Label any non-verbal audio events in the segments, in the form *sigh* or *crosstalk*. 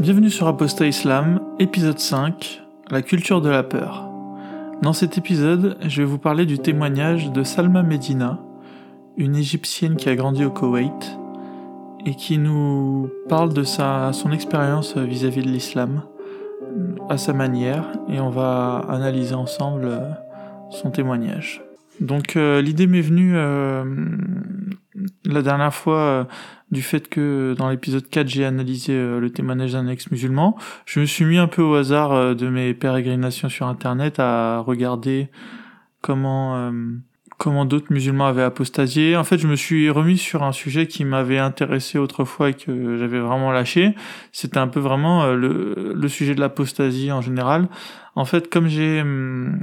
Bienvenue sur Apostat Islam, épisode 5, la culture de la peur. Dans cet épisode, je vais vous parler du témoignage de Salma Medina, une égyptienne qui a grandi au Koweït et qui nous parle de sa, son expérience vis-à-vis de l'islam à sa manière et on va analyser ensemble euh, son témoignage. Donc euh, l'idée m'est venue euh, la dernière fois euh, du fait que dans l'épisode 4 j'ai analysé le témoignage d'un ex-musulman. Je me suis mis un peu au hasard de mes pérégrinations sur internet à regarder comment comment d'autres musulmans avaient apostasié. En fait, je me suis remis sur un sujet qui m'avait intéressé autrefois et que j'avais vraiment lâché. C'était un peu vraiment euh, le, sujet de l'apostasie en général. En fait, comme j'ai, hum,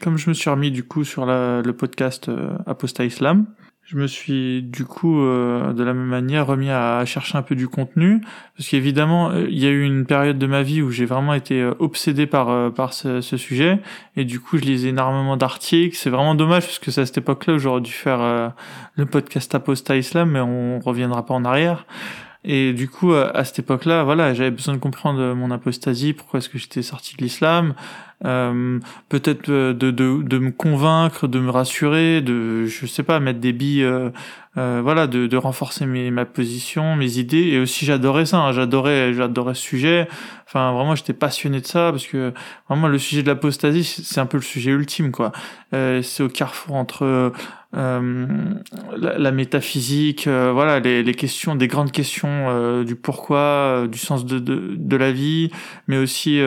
comme je me suis remis du coup sur le podcast euh, Apostat Islam, je me suis du coup euh, de la même manière remis à, chercher un peu du contenu. Parce qu'évidemment euh, il y a eu une période de ma vie où j'ai vraiment été euh, obsédé par par ce, sujet. Et du coup je lisais énormément d'articles. C'est vraiment dommage parce que c'est à cette époque-là où j'aurais dû faire le podcast Aposta Islam mais on reviendra pas en arrière et du coup, à cette époque-là, voilà, j'avais besoin de comprendre mon apostasie, pourquoi est-ce que j'étais sorti de l'islam, euh, peut-être de, de, de, me convaincre, de me rassurer, de, je sais pas, mettre des billes, euh, voilà, de, de renforcer mes, ma position, mes idées. Et aussi, j'adorais ça, hein, j'adorais, j'adorais ce sujet. Enfin, vraiment, j'étais passionné de ça parce que vraiment, le sujet de l'apostasie, c'est un peu le sujet ultime, quoi. Euh, c'est au carrefour entre euh, la, métaphysique, euh, voilà, les, les, questions, des grandes questions euh, du pourquoi, du sens de, de, de, la vie, mais aussi,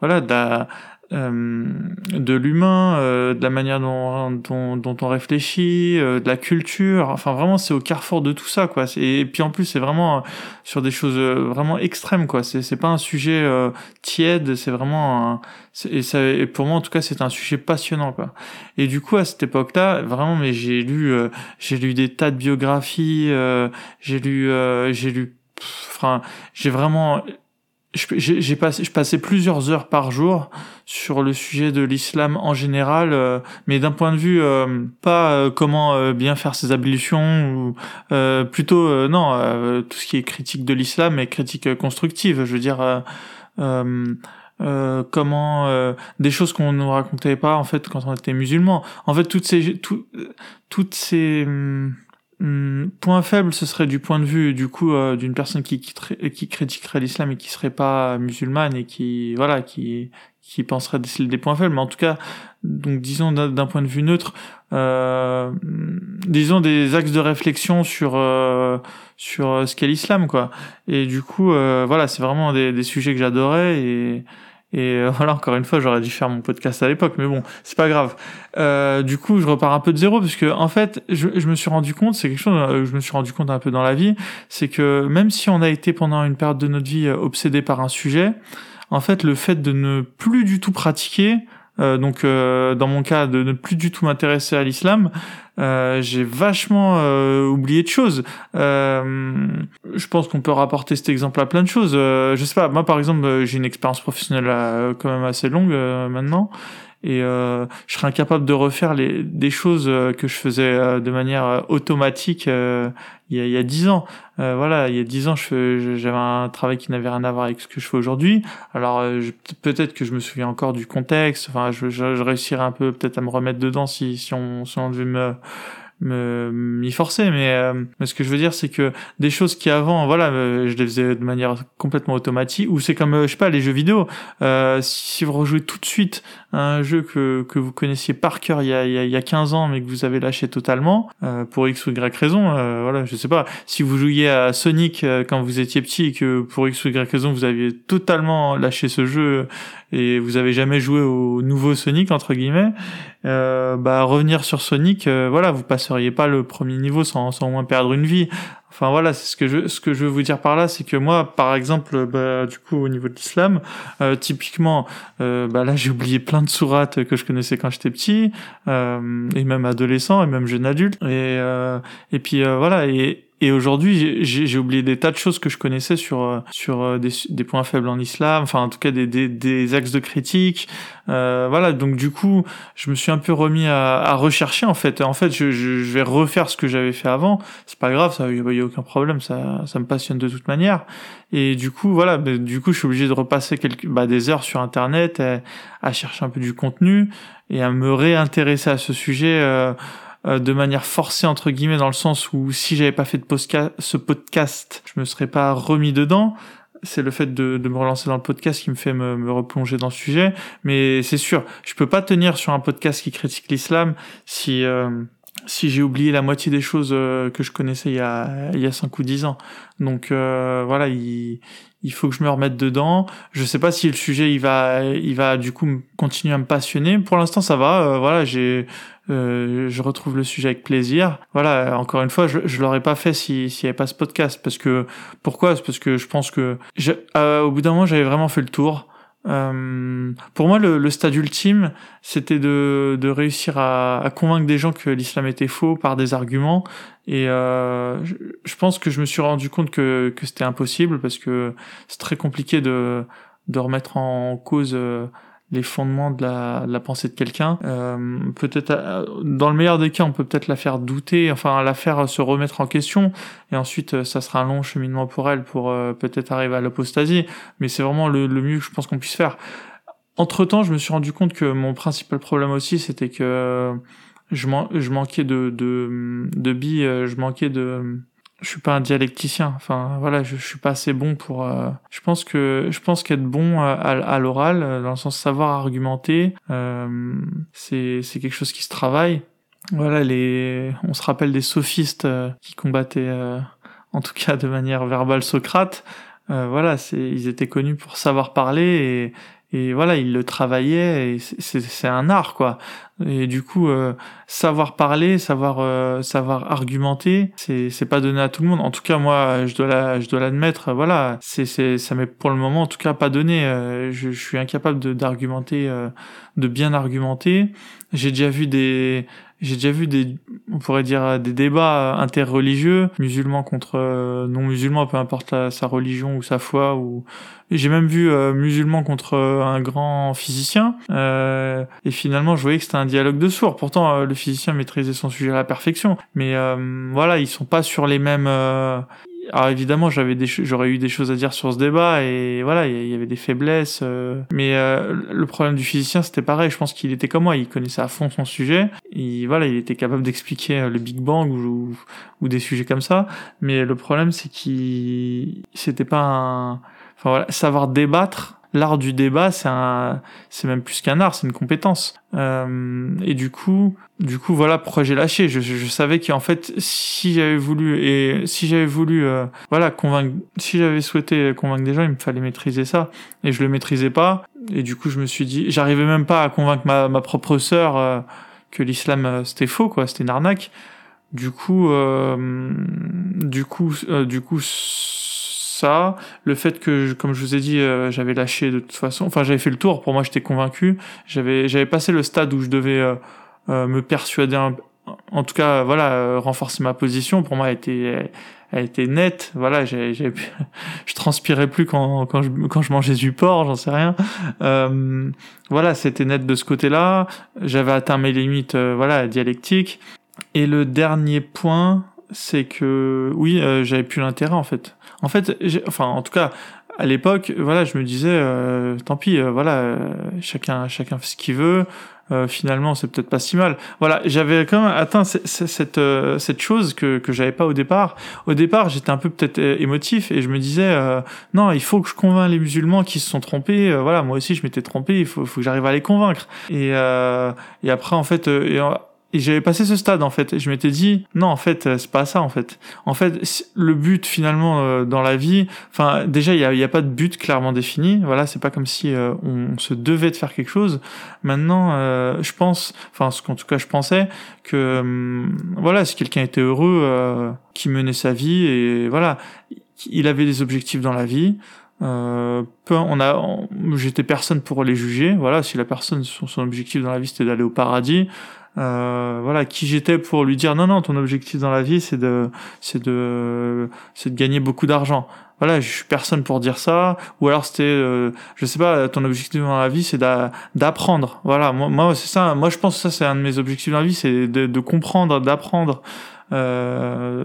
voilà, de la, de l'humain, euh, de la manière dont, dont, dont on réfléchit, euh, de la culture. Enfin, vraiment, c'est au carrefour de tout ça, quoi. Et, puis en plus, c'est vraiment sur des choses vraiment extrêmes, quoi. C'est c'est pas un sujet tiède, c'est vraiment un, et, ça, et pour moi, en tout cas, c'est un sujet passionnant, quoi. Et du coup, à cette époque-là, vraiment, mais j'ai lu, j'ai lu des tas de biographies, j'ai lu, j'ai lu, enfin, j'ai vraiment j'ai passé, je passais plusieurs heures par jour sur le sujet de l'islam en général, euh, mais d'un point de vue euh, pas euh, comment bien faire ses ablutions ou plutôt non tout ce qui est critique de l'islam et critique constructive. Je veux dire comment des choses qu'on nous racontait pas en fait quand on était musulman. En fait toutes ces tout, toutes ces hum, Hmm, point faible, ce serait du point de vue du coup euh, d'une personne qui, critiquerait l'islam et qui serait pas musulmane et qui voilà qui qui penserait des, points faibles. Mais en tout cas, donc disons d'un point de vue neutre, euh, disons des axes de réflexion sur euh, sur ce qu'est l'islam quoi. Et du coup, voilà, c'est vraiment des, des sujets que j'adorais et et euh, *laughs* voilà, encore une fois, j'aurais dû faire mon podcast à l'époque, mais bon, c'est pas grave. Euh, du coup, je repars un peu de zéro parce que en fait, je, je me suis rendu compte, c'est quelque chose, euh, je me suis rendu compte un peu dans la vie, c'est que même si on a été pendant une période de notre vie euh, obsédé par un sujet, en fait, le fait de ne plus du tout pratiquer, euh, donc euh, dans mon cas de ne plus du tout m'intéresser à l'islam, euh, j'ai vachement oublié de choses. je pense qu'on peut rapporter cet exemple à plein de choses. je sais pas, moi par exemple j'ai une expérience professionnelle quand même assez longue maintenant et euh, je serais incapable de refaire les, des choses euh, que je faisais euh, de manière euh, automatique il, y a, il y a dix ans. Euh, voilà, il y a dix ans, j'avais un travail qui n'avait rien à voir avec ce que je fais aujourd'hui. Alors peut-être que je me souviens encore du contexte. Enfin, je, je, réussirais un peu peut-être à me remettre dedans si, si on, si on devait me me m'y forcer mais, euh, mais ce que je veux dire c'est que des choses qui avant voilà je les faisais de manière complètement automatique ou c'est comme je sais pas les jeux vidéo euh, si vous rejouez tout de suite un jeu que, que vous connaissiez par cœur il y a, il y a 15 ans mais que vous avez lâché totalement euh, pour x ou y raison voilà je sais pas si vous jouiez à Sonic quand vous étiez petit et que pour x ou y raison vous aviez totalement lâché ce jeu et vous avez jamais joué au nouveau Sonic entre guillemets, euh, bah revenir sur Sonic, euh, voilà, vous passeriez pas le premier niveau sans, sans au moins perdre une vie. Enfin voilà, c'est ce que je ce que je veux vous dire par là, c'est que moi, par exemple, bah, du coup au niveau de l'islam, euh, typiquement, euh, bah là j'ai oublié plein de sourates que je connaissais quand j'étais petit, euh, et même adolescent et même jeune adulte, et et puis voilà et et aujourd'hui, j'ai oublié des tas de choses que je connaissais sur euh, sur euh, des, des, points faibles en islam, enfin en tout cas des, des, des axes de critique. Euh, voilà, donc du coup, je me suis un peu remis à, à rechercher en fait. En fait, je, je, je vais refaire ce que j'avais fait avant. C'est pas grave, ça, il y, a aucun problème, ça, ça me passionne de toute manière. Et du coup, voilà, bah, du coup, je suis obligé de repasser quelques, bah, des heures sur Internet à, chercher un peu du contenu et à me réintéresser à ce sujet. Euh, euh, de manière forcée entre guillemets dans le sens où si j'avais pas fait de ce podcast, je me serais pas remis dedans c'est le fait de, de, me relancer dans le podcast qui me fait me, me replonger dans le sujet. Mais c'est sûr, je peux pas tenir sur un podcast qui critique l'islam si euh, si j'ai oublié la moitié des choses euh, que je connaissais il y a il y a cinq ou dix ans. Donc euh, voilà, il il faut que je me remette dedans. Je sais pas si le sujet il va il va du coup continuer à me passionner. Pour l'instant ça va. voilà, j'ai euh, je retrouve le sujet avec plaisir. Voilà, encore une fois, je, je l'aurais pas fait s'il n'y avait pas ce podcast. Parce que pourquoi? C'est parce que je pense que euh, au bout d'un moment, j'avais vraiment fait le tour. Euh, pour moi, le, stade ultime, c'était de, réussir à, convaincre des gens que l'islam était faux par des arguments. Et euh, je, pense que je me suis rendu compte que, c'était impossible parce que c'est très compliqué de, de remettre en cause euh, les fondements de la, de la pensée de quelqu'un. Euh, peut-être, euh, dans le meilleur des cas, on peut peut-être la faire douter, enfin la faire se remettre en question, et ensuite euh, ça sera un long cheminement pour elle pour euh, peut-être arriver à l'apostasie. Mais c'est vraiment le, le mieux que je pense qu'on puisse faire. Entre temps, je me suis rendu compte que mon principal problème aussi, c'était que je, man je manquais de, de, de billes, je manquais de je suis pas un dialecticien. Enfin, voilà, je, je suis pas assez bon pour. Euh, je pense que je pense qu'être bon à, à l'oral, euh, dans le sens savoir argumenter, euh, c'est c'est quelque chose qui se travaille. Voilà, les. On se rappelle des sophistes euh, qui combattaient, en tout cas de manière verbale, Socrate. voilà, c'est ils étaient connus pour savoir parler et voilà, ils le travaillaient et c'est un art quoi. Et du coup, euh, savoir parler, savoir euh, savoir argumenter, c'est c'est pas donné à tout le monde. En tout cas, moi, je dois la, je dois l'admettre. Voilà, c'est c'est ça m'est pour le moment, en tout cas, pas donné. Euh, je, je, suis incapable d'argumenter, de bien argumenter. J'ai déjà vu des j'ai déjà vu des, on pourrait dire des débats interreligieux, musulmans contre non musulmans, peu importe sa religion ou sa foi. Ou j'ai même vu musulmans contre un grand physicien. et finalement, je voyais que c'était un dialogue de sourds. Pourtant, euh, le physicien maîtrisait son sujet à la perfection. Mais euh, voilà, ils sont pas sur les mêmes. Euh, alors évidemment, j'avais des, j'aurais eu des choses à dire sur ce débat et voilà, il y avait des faiblesses. mais le problème du physicien, c'était pareil. Je pense qu'il était comme moi, il connaissait à fond son sujet. Et voilà, il était capable d'expliquer le Big Bang ou, ou, des sujets comme ça. Mais le problème, c'est qu'il, c'était pas un, enfin voilà, savoir débattre l'art du débat, c'est un, c'est même plus qu'un art, c'est une compétence. Euh, et du coup, du coup, voilà pourquoi j'ai lâché. Je, je, savais qu'en fait, si j'avais voulu et si j'avais voulu, euh, voilà, convaincre, si j'avais souhaité convaincre des gens, il me fallait maîtriser ça. Et je le maîtrisais pas. Et du coup, je me suis dit, j'arrivais même pas à convaincre ma, ma propre sœur euh, que l'islam euh, c'était faux, quoi, c'était une arnaque. Du coup, du coup, du coup le fait que, comme je vous ai dit, euh, j'avais lâché de toute façon, enfin j'avais fait le tour, pour moi j'étais convaincu, j'avais j'avais passé le stade où je devais euh, euh, me persuader, en tout cas voilà, renforcer ma position, pour moi elle était, elle était nette, voilà, j'ai, *laughs* je transpirais plus quand, quand, je, quand je mangeais du porc, j'en sais rien. voilà, c'était net de ce côté-là, j'avais atteint mes limites, voilà, dialectiques. Et le dernier point, c'est que oui, j'avais plus l'intérêt en fait. En fait, enfin, en tout cas, à l'époque, voilà, je me disais, euh, tant pis, euh, voilà, euh, chacun, chacun fait ce qu'il veut. finalement, c'est peut-être pas si mal. Voilà, j'avais quand même atteint cette cette chose que que j'avais pas au départ. Au départ, j'étais un peu peut-être émotif et je me disais, non, il faut que je convainc les musulmans qui se sont trompés. voilà, moi aussi, je m'étais trompé. Il faut, faut que j'arrive à les convaincre. Et et après, en fait, et j'avais passé ce stade en fait. Et je m'étais dit non en fait euh, c'est pas ça en fait. En fait le but finalement euh, dans la vie, enfin déjà il y a, pas de but clairement défini. Voilà c'est pas comme si euh, on, se devait de faire quelque chose. Maintenant je pense, enfin ce qu'en tout cas je pensais que hum, voilà si quelqu'un était heureux, qui menait sa vie et voilà il avait des objectifs dans la vie. Euh, peu, on a, j'étais personne pour les juger. Voilà, si la personne son, son objectif dans la vie c'était d'aller au paradis, euh, voilà qui j'étais pour lui dire non non ton objectif dans la vie c'est de c'est de c'est de gagner beaucoup d'argent voilà je suis personne pour dire ça ou alors c'était euh, je sais pas ton objectif dans la vie c'est d'apprendre voilà moi, c'est ça moi je pense que ça c'est un de mes objectifs dans la vie c'est de, de comprendre d'apprendre Euh,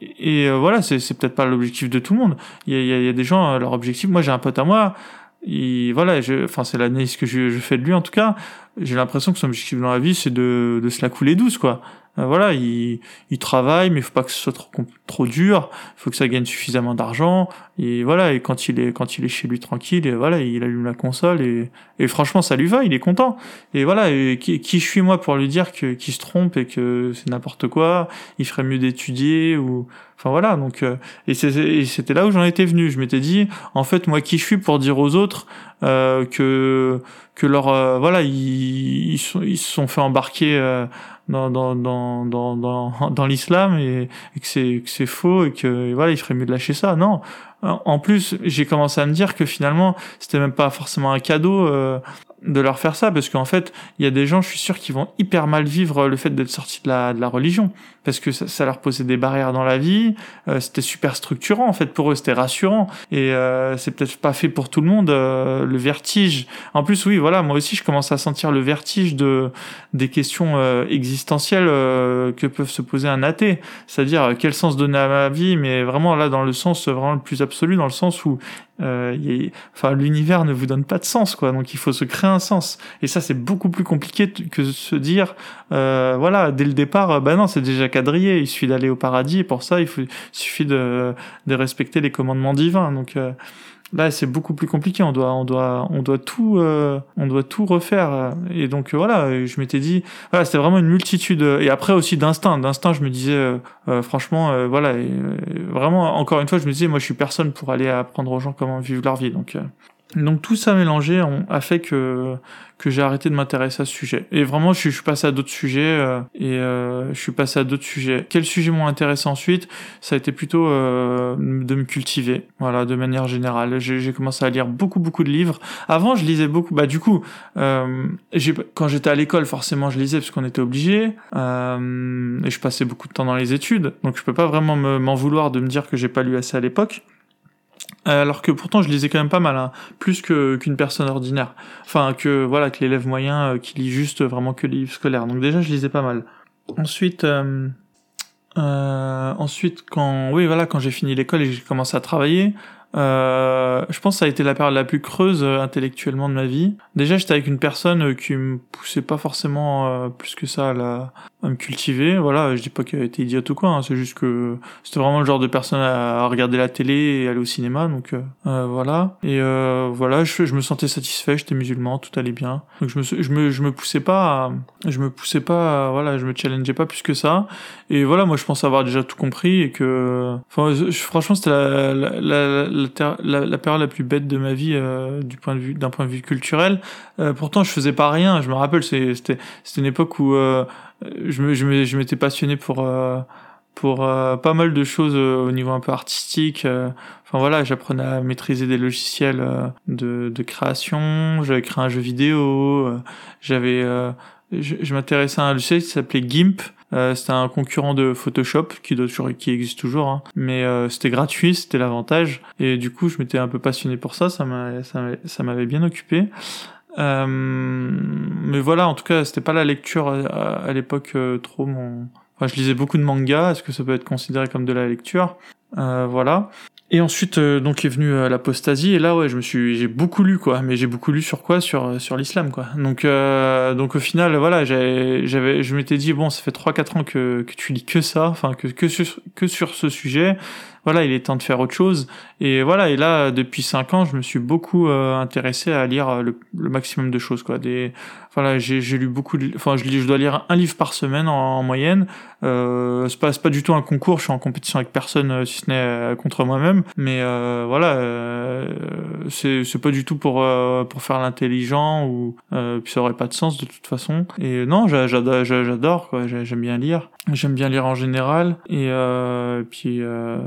et euh, voilà, c'est, c'est peut-être pas l'objectif de tout le monde. Il y a, il y a des gens, leur objectif. Moi, j'ai un pote à moi. Il, voilà, je, enfin, c'est l'analyse que je, je fais de lui en tout cas. J'ai l'impression que son objectif dans la vie, c'est de, de se la couler douce, quoi. Euh, voilà, il, il travaille, mais il faut pas que ce soit trop, trop dur. Il faut que ça gagne suffisamment d'argent. Et voilà, et quand il est quand il est chez lui tranquille, et voilà, il allume la console et, et franchement, ça lui va, il est content. Et voilà, et qui, qui je suis moi pour lui dire que qu'il se trompe et que c'est n'importe quoi. Il ferait mieux d'étudier ou Enfin voilà, donc euh, et c'était là où j'en étais venu. Je m'étais dit, en fait, moi qui je suis pour dire aux autres euh, que que leur euh, voilà, ils, ils, sont, ils se sont fait embarquer dans dans dans dans dans, *laughs* dans l'islam et, et, que c'est que c'est faux et que voilà, il ferait mieux de lâcher ça. Non. En plus, j'ai commencé à me dire que finalement, c'était même pas forcément un cadeau de leur faire ça parce qu'en fait il y a des gens je suis sûr qui vont hyper mal vivre le fait d'être sortis de la, de la religion parce que ça, leur posait des barrières dans la vie. Euh, c'était super structurant en fait pour eux c'était rassurant. Et euh, c'est peut-être pas fait pour tout le monde euh, le vertige. En plus oui voilà moi aussi je commence à sentir le vertige de des questions euh, existentielles euh, que peuvent se poser un athée. C'est-à-dire quel sens donner à ma vie mais vraiment là dans le sens vraiment le plus absolu dans le sens où euh, y enfin l'univers ne vous donne pas de sens quoi. Donc il faut se créer un sens. Et ça c'est beaucoup plus compliqué que de se dire euh, voilà dès le départ bah non c'est déjà il suffit d'aller au paradis et pour ça il, faut, suffit de, respecter les commandements divins donc euh, Là, c'est beaucoup plus compliqué. On doit, on doit, on doit tout, euh, on doit tout refaire. Et donc voilà, je m'étais dit, c'était vraiment une multitude. Et après aussi d'instinct, d'instinct, je me disais, euh, euh franchement, euh, voilà, euh, vraiment, encore une fois, je me disais, moi, je suis personne pour aller apprendre aux gens comment vivre leur vie. Donc, donc tout ça mélangé a fait que que j'ai arrêté de m'intéresser à ce sujet. Et vraiment, je, suis passé à d'autres sujets euh, et euh, je suis passé à d'autres sujets. Quels sujets m'ont intéressé ensuite? Ça a été plutôt euh, de me cultiver, voilà, de manière générale. J'ai commencé à lire beaucoup beaucoup de livres. Avant, je lisais beaucoup. Bah du coup, euh, quand j'étais à l'école, forcément, je lisais parce qu'on était obligé. Et je passais beaucoup de temps dans les études, donc je peux pas vraiment m'en vouloir de me dire que j'ai pas lu assez à l'époque. Euh, alors que pourtant je lisais quand même pas mal, hein, plus que qu'une personne ordinaire. Enfin que voilà que l'élève moyen euh, qui lit juste vraiment que les livres scolaires. Donc déjà je lisais pas mal. Ensuite, euh, euh, ensuite quand oui voilà quand j'ai fini l'école et j'ai commencé à travailler, euh, je pense que ça a été la période la plus creuse euh, intellectuellement de ma vie. Déjà, j'étais avec une personne euh, qui me poussait pas forcément euh, plus que ça à, la, à, me cultiver. Voilà, je dis pas qu'elle était idiote ou quoi, hein, c'est juste que c'était vraiment le genre de personne à, regarder la télé et aller au cinéma, donc voilà. Et voilà, je, me sentais satisfait, j'étais musulman, tout allait bien. Donc je me, je me, je me poussais pas, je me poussais pas, voilà, je me challengeais pas plus que ça. Et voilà, moi je pense avoir déjà tout compris et que, enfin, franchement, c'était la, la, la la, la, période la plus bête de ma vie euh, du point de vue d'un point de vue culturel. Euh, pourtant, je faisais pas rien. Je me rappelle, c'était c'était une époque où euh, je me je m'étais passionné pour pour pas mal de choses au niveau un peu artistique. Enfin voilà, j'apprenais à maîtriser des logiciels de, création. J'avais créé un jeu vidéo. J'avais je m'intéressais à un logiciel qui s'appelait GIMP. Euh, c'était un concurrent de Photoshop qui, doit toujours, qui existe toujours, hein. mais euh, c'était gratuit, c'était l'avantage. Et du coup, je m'étais un peu passionné pour ça, ça m'avait bien occupé. Euh, mais voilà, en tout cas, c'était pas la lecture à, à l'époque euh, trop mon. Enfin, je lisais beaucoup de mangas. Est-ce que ça peut être considéré comme de la lecture? Euh, Voilà. Et ensuite, euh, donc est venue euh, l'apostasie. Et là, ouais, je me suis, j'ai beaucoup lu quoi. Mais j'ai beaucoup lu sur quoi? Sur euh, sur l'islam quoi. Donc euh, donc au final, voilà, j'avais, je m'étais dit bon, ça fait 3-4 ans que que tu lis que ça, enfin que que sur que sur ce sujet voilà, il est temps de faire autre chose. Et voilà, et là, depuis cinq ans, je me suis beaucoup euh, intéressé à lire le, le, maximum de choses, quoi. Des, voilà, j'ai, lu beaucoup, de, enfin, je, je dois lire un livre par semaine en, moyenne. Euh, c'est pas, pas du tout un concours, je suis en compétition avec personne, euh, si ce n'est contre moi-même. Mais euh, voilà, euh, c'est, pas du tout pour pour faire l'intelligent ou puis ça aurait pas de sens de toute façon. Et non, j'adore, j'adore, quoi. J'aime bien lire. J'aime bien lire en général. Et euh, puis, euh,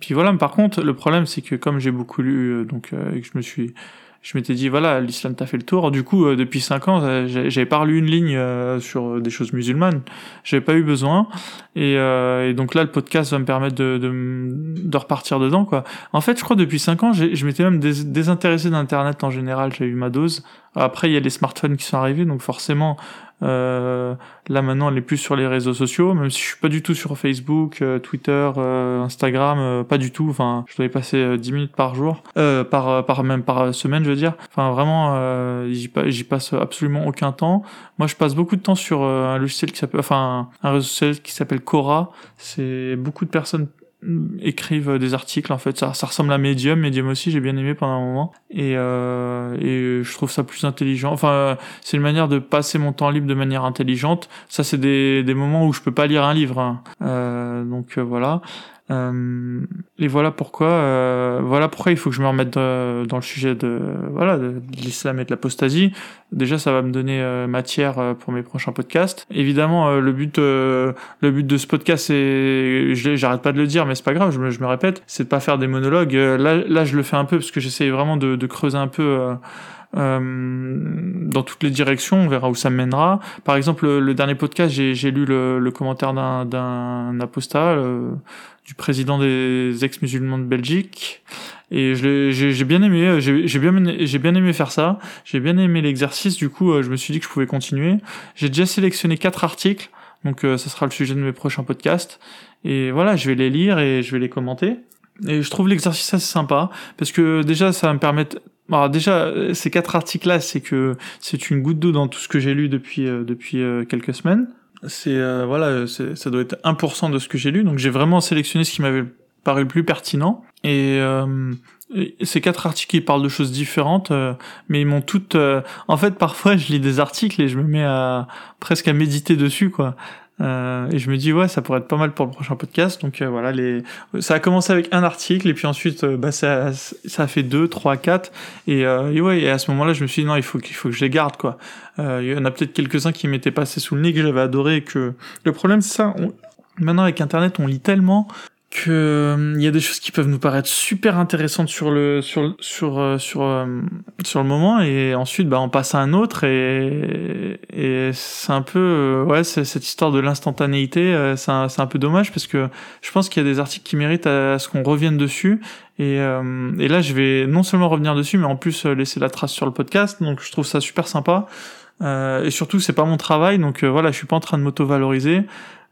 puis voilà. Mais par contre, le problème, c'est que comme j'ai beaucoup lu, euh, donc, euh, et que je me suis je m'étais dit voilà l'islam t'a fait le tour. Du coup euh, depuis cinq ans euh, j'avais pas lu une ligne euh, sur des choses musulmanes. J'avais pas eu besoin. Et, et, donc là le podcast va me permettre de, de, de, repartir dedans quoi. En fait je crois depuis cinq ans je m'étais même désintéressé d'internet en général. J'ai eu ma dose. Après il y a les smartphones qui sont arrivés. Donc forcément Euh, là maintenant, elle est plus sur les réseaux sociaux, même si je suis pas du tout sur Facebook, euh, Twitter, euh, Instagram, pas du tout. Enfin, je dois y passer 10 minutes par jour, par par même par semaine, je veux dire. Enfin, vraiment, j'y passe absolument aucun temps. Moi, je passe beaucoup de temps sur un logiciel qui s'appelle, enfin, un réseau social qui s'appelle Cora. C'est beaucoup de personnes écrivent des articles en fait ça, ça ressemble à Medium. Medium aussi j'ai bien aimé pendant un moment. Et, euh, et je trouve ça plus intelligent. Enfin c'est une manière de passer mon temps libre de manière intelligente. Ça c'est des, des moments où je peux pas lire un livre hein. euh, donc euh, voilà et voilà pourquoi, euh, voilà pourquoi il faut que je me remette euh, dans le sujet de voilà de, l'islam et de l'apostasie. Déjà, ça va me donner matière pour mes prochains podcasts. Évidemment, le but, le but de ce podcast, c'est, j'arrête pas de le dire, mais c'est pas grave, je me, je me répète, c'est de pas faire des monologues. Là, là, je le fais un peu parce que j'essaye vraiment de, de, creuser un peu. Euh, dans toutes les directions, on verra où ça mènera. Par exemple, le, dernier podcast, j'ai lu le, le commentaire d'un apostat, du président des ex-musulmans de Belgique. Et j'ai bien aimé, j'ai bien, j'ai bien aimé faire ça. J'ai bien aimé l'exercice. Du coup, euh, je me suis dit que je pouvais continuer. J'ai déjà sélectionné quatre articles, donc euh, ça sera le sujet de mes prochains podcasts. Et voilà, je vais les lire et je vais les commenter. Et je trouve l'exercice assez sympa parce que déjà, ça va me permettre alors déjà, ces quatre articles-là, c'est que c'est une goutte d'eau dans tout ce que j'ai lu depuis euh, depuis quelques semaines c'est euh, voilà, ça doit être 1% de ce que j'ai lu, donc j'ai vraiment sélectionné ce qui m'avait paru le plus pertinent. Et euh, ces quatre articles ils parlent de choses différentes, euh, mais ils m'ont toutes. en fait, *laughs* parfois, je lis des articles et je me mets à presque à méditer dessus, quoi. Euh, et je me dis ouais ça pourrait être pas mal pour le prochain podcast. Donc euh, voilà les ça a commencé avec un article et puis ensuite euh, bah ça ça a fait deux trois quatre. Et, et ouais et à ce moment-là je me suis dit non il faut qu'il faut que je les garde quoi. Il y en a peut-être quelques-uns qui m'étaient passés sous le nez que j'avais adoré que le problème c'est ça maintenant avec internet on lit tellement que euh, il y a des choses qui peuvent nous paraître super intéressantes sur le sur sur euh, sur euh, sur le moment et ensuite bah on passe à un autre et et c'est un peu ouais cette histoire de l'instantanéité c'est un, un peu dommage parce que je pense qu'il y a des articles qui méritent à, ce qu'on revienne dessus et et là je vais non seulement revenir dessus mais en plus laisser la trace sur le podcast. Donc je trouve ça super sympa. Et surtout c'est pas mon travail. Donc voilà je suis pas en train de m'auto valoriser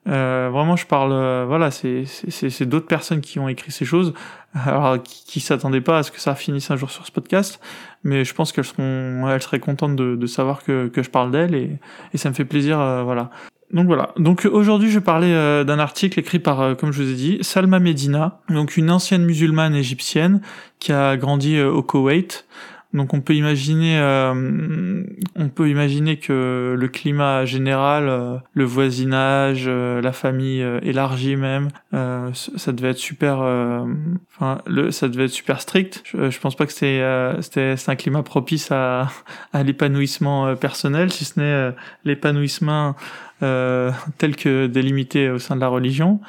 euh, vraiment, je parle, euh, voilà, c'est d'autres personnes qui ont écrit ces choses, *laughs* alors qui, qui s'attendaient pas à ce que ça finisse un jour sur ce podcast, mais je pense qu'elles seront, elles seraient contentes de, de savoir que, que je parle d'elles et, et ça me fait plaisir, euh, voilà. Donc voilà. Donc aujourd'hui, je parlais euh, d'un article écrit par, comme je vous ai dit, Salma Medina, donc une ancienne musulmane égyptienne qui a grandi au Koweït. Donc on peut imaginer, euh, on peut imaginer que le climat général, euh, le voisinage, euh, la famille élargie même, ça devait être super, enfin ça devait être super strict. Je, je pense pas que c'était, c'était, un climat propice à, *laughs* à l'épanouissement personnel, si ce n'est l'épanouissement tel que délimité au sein de la religion.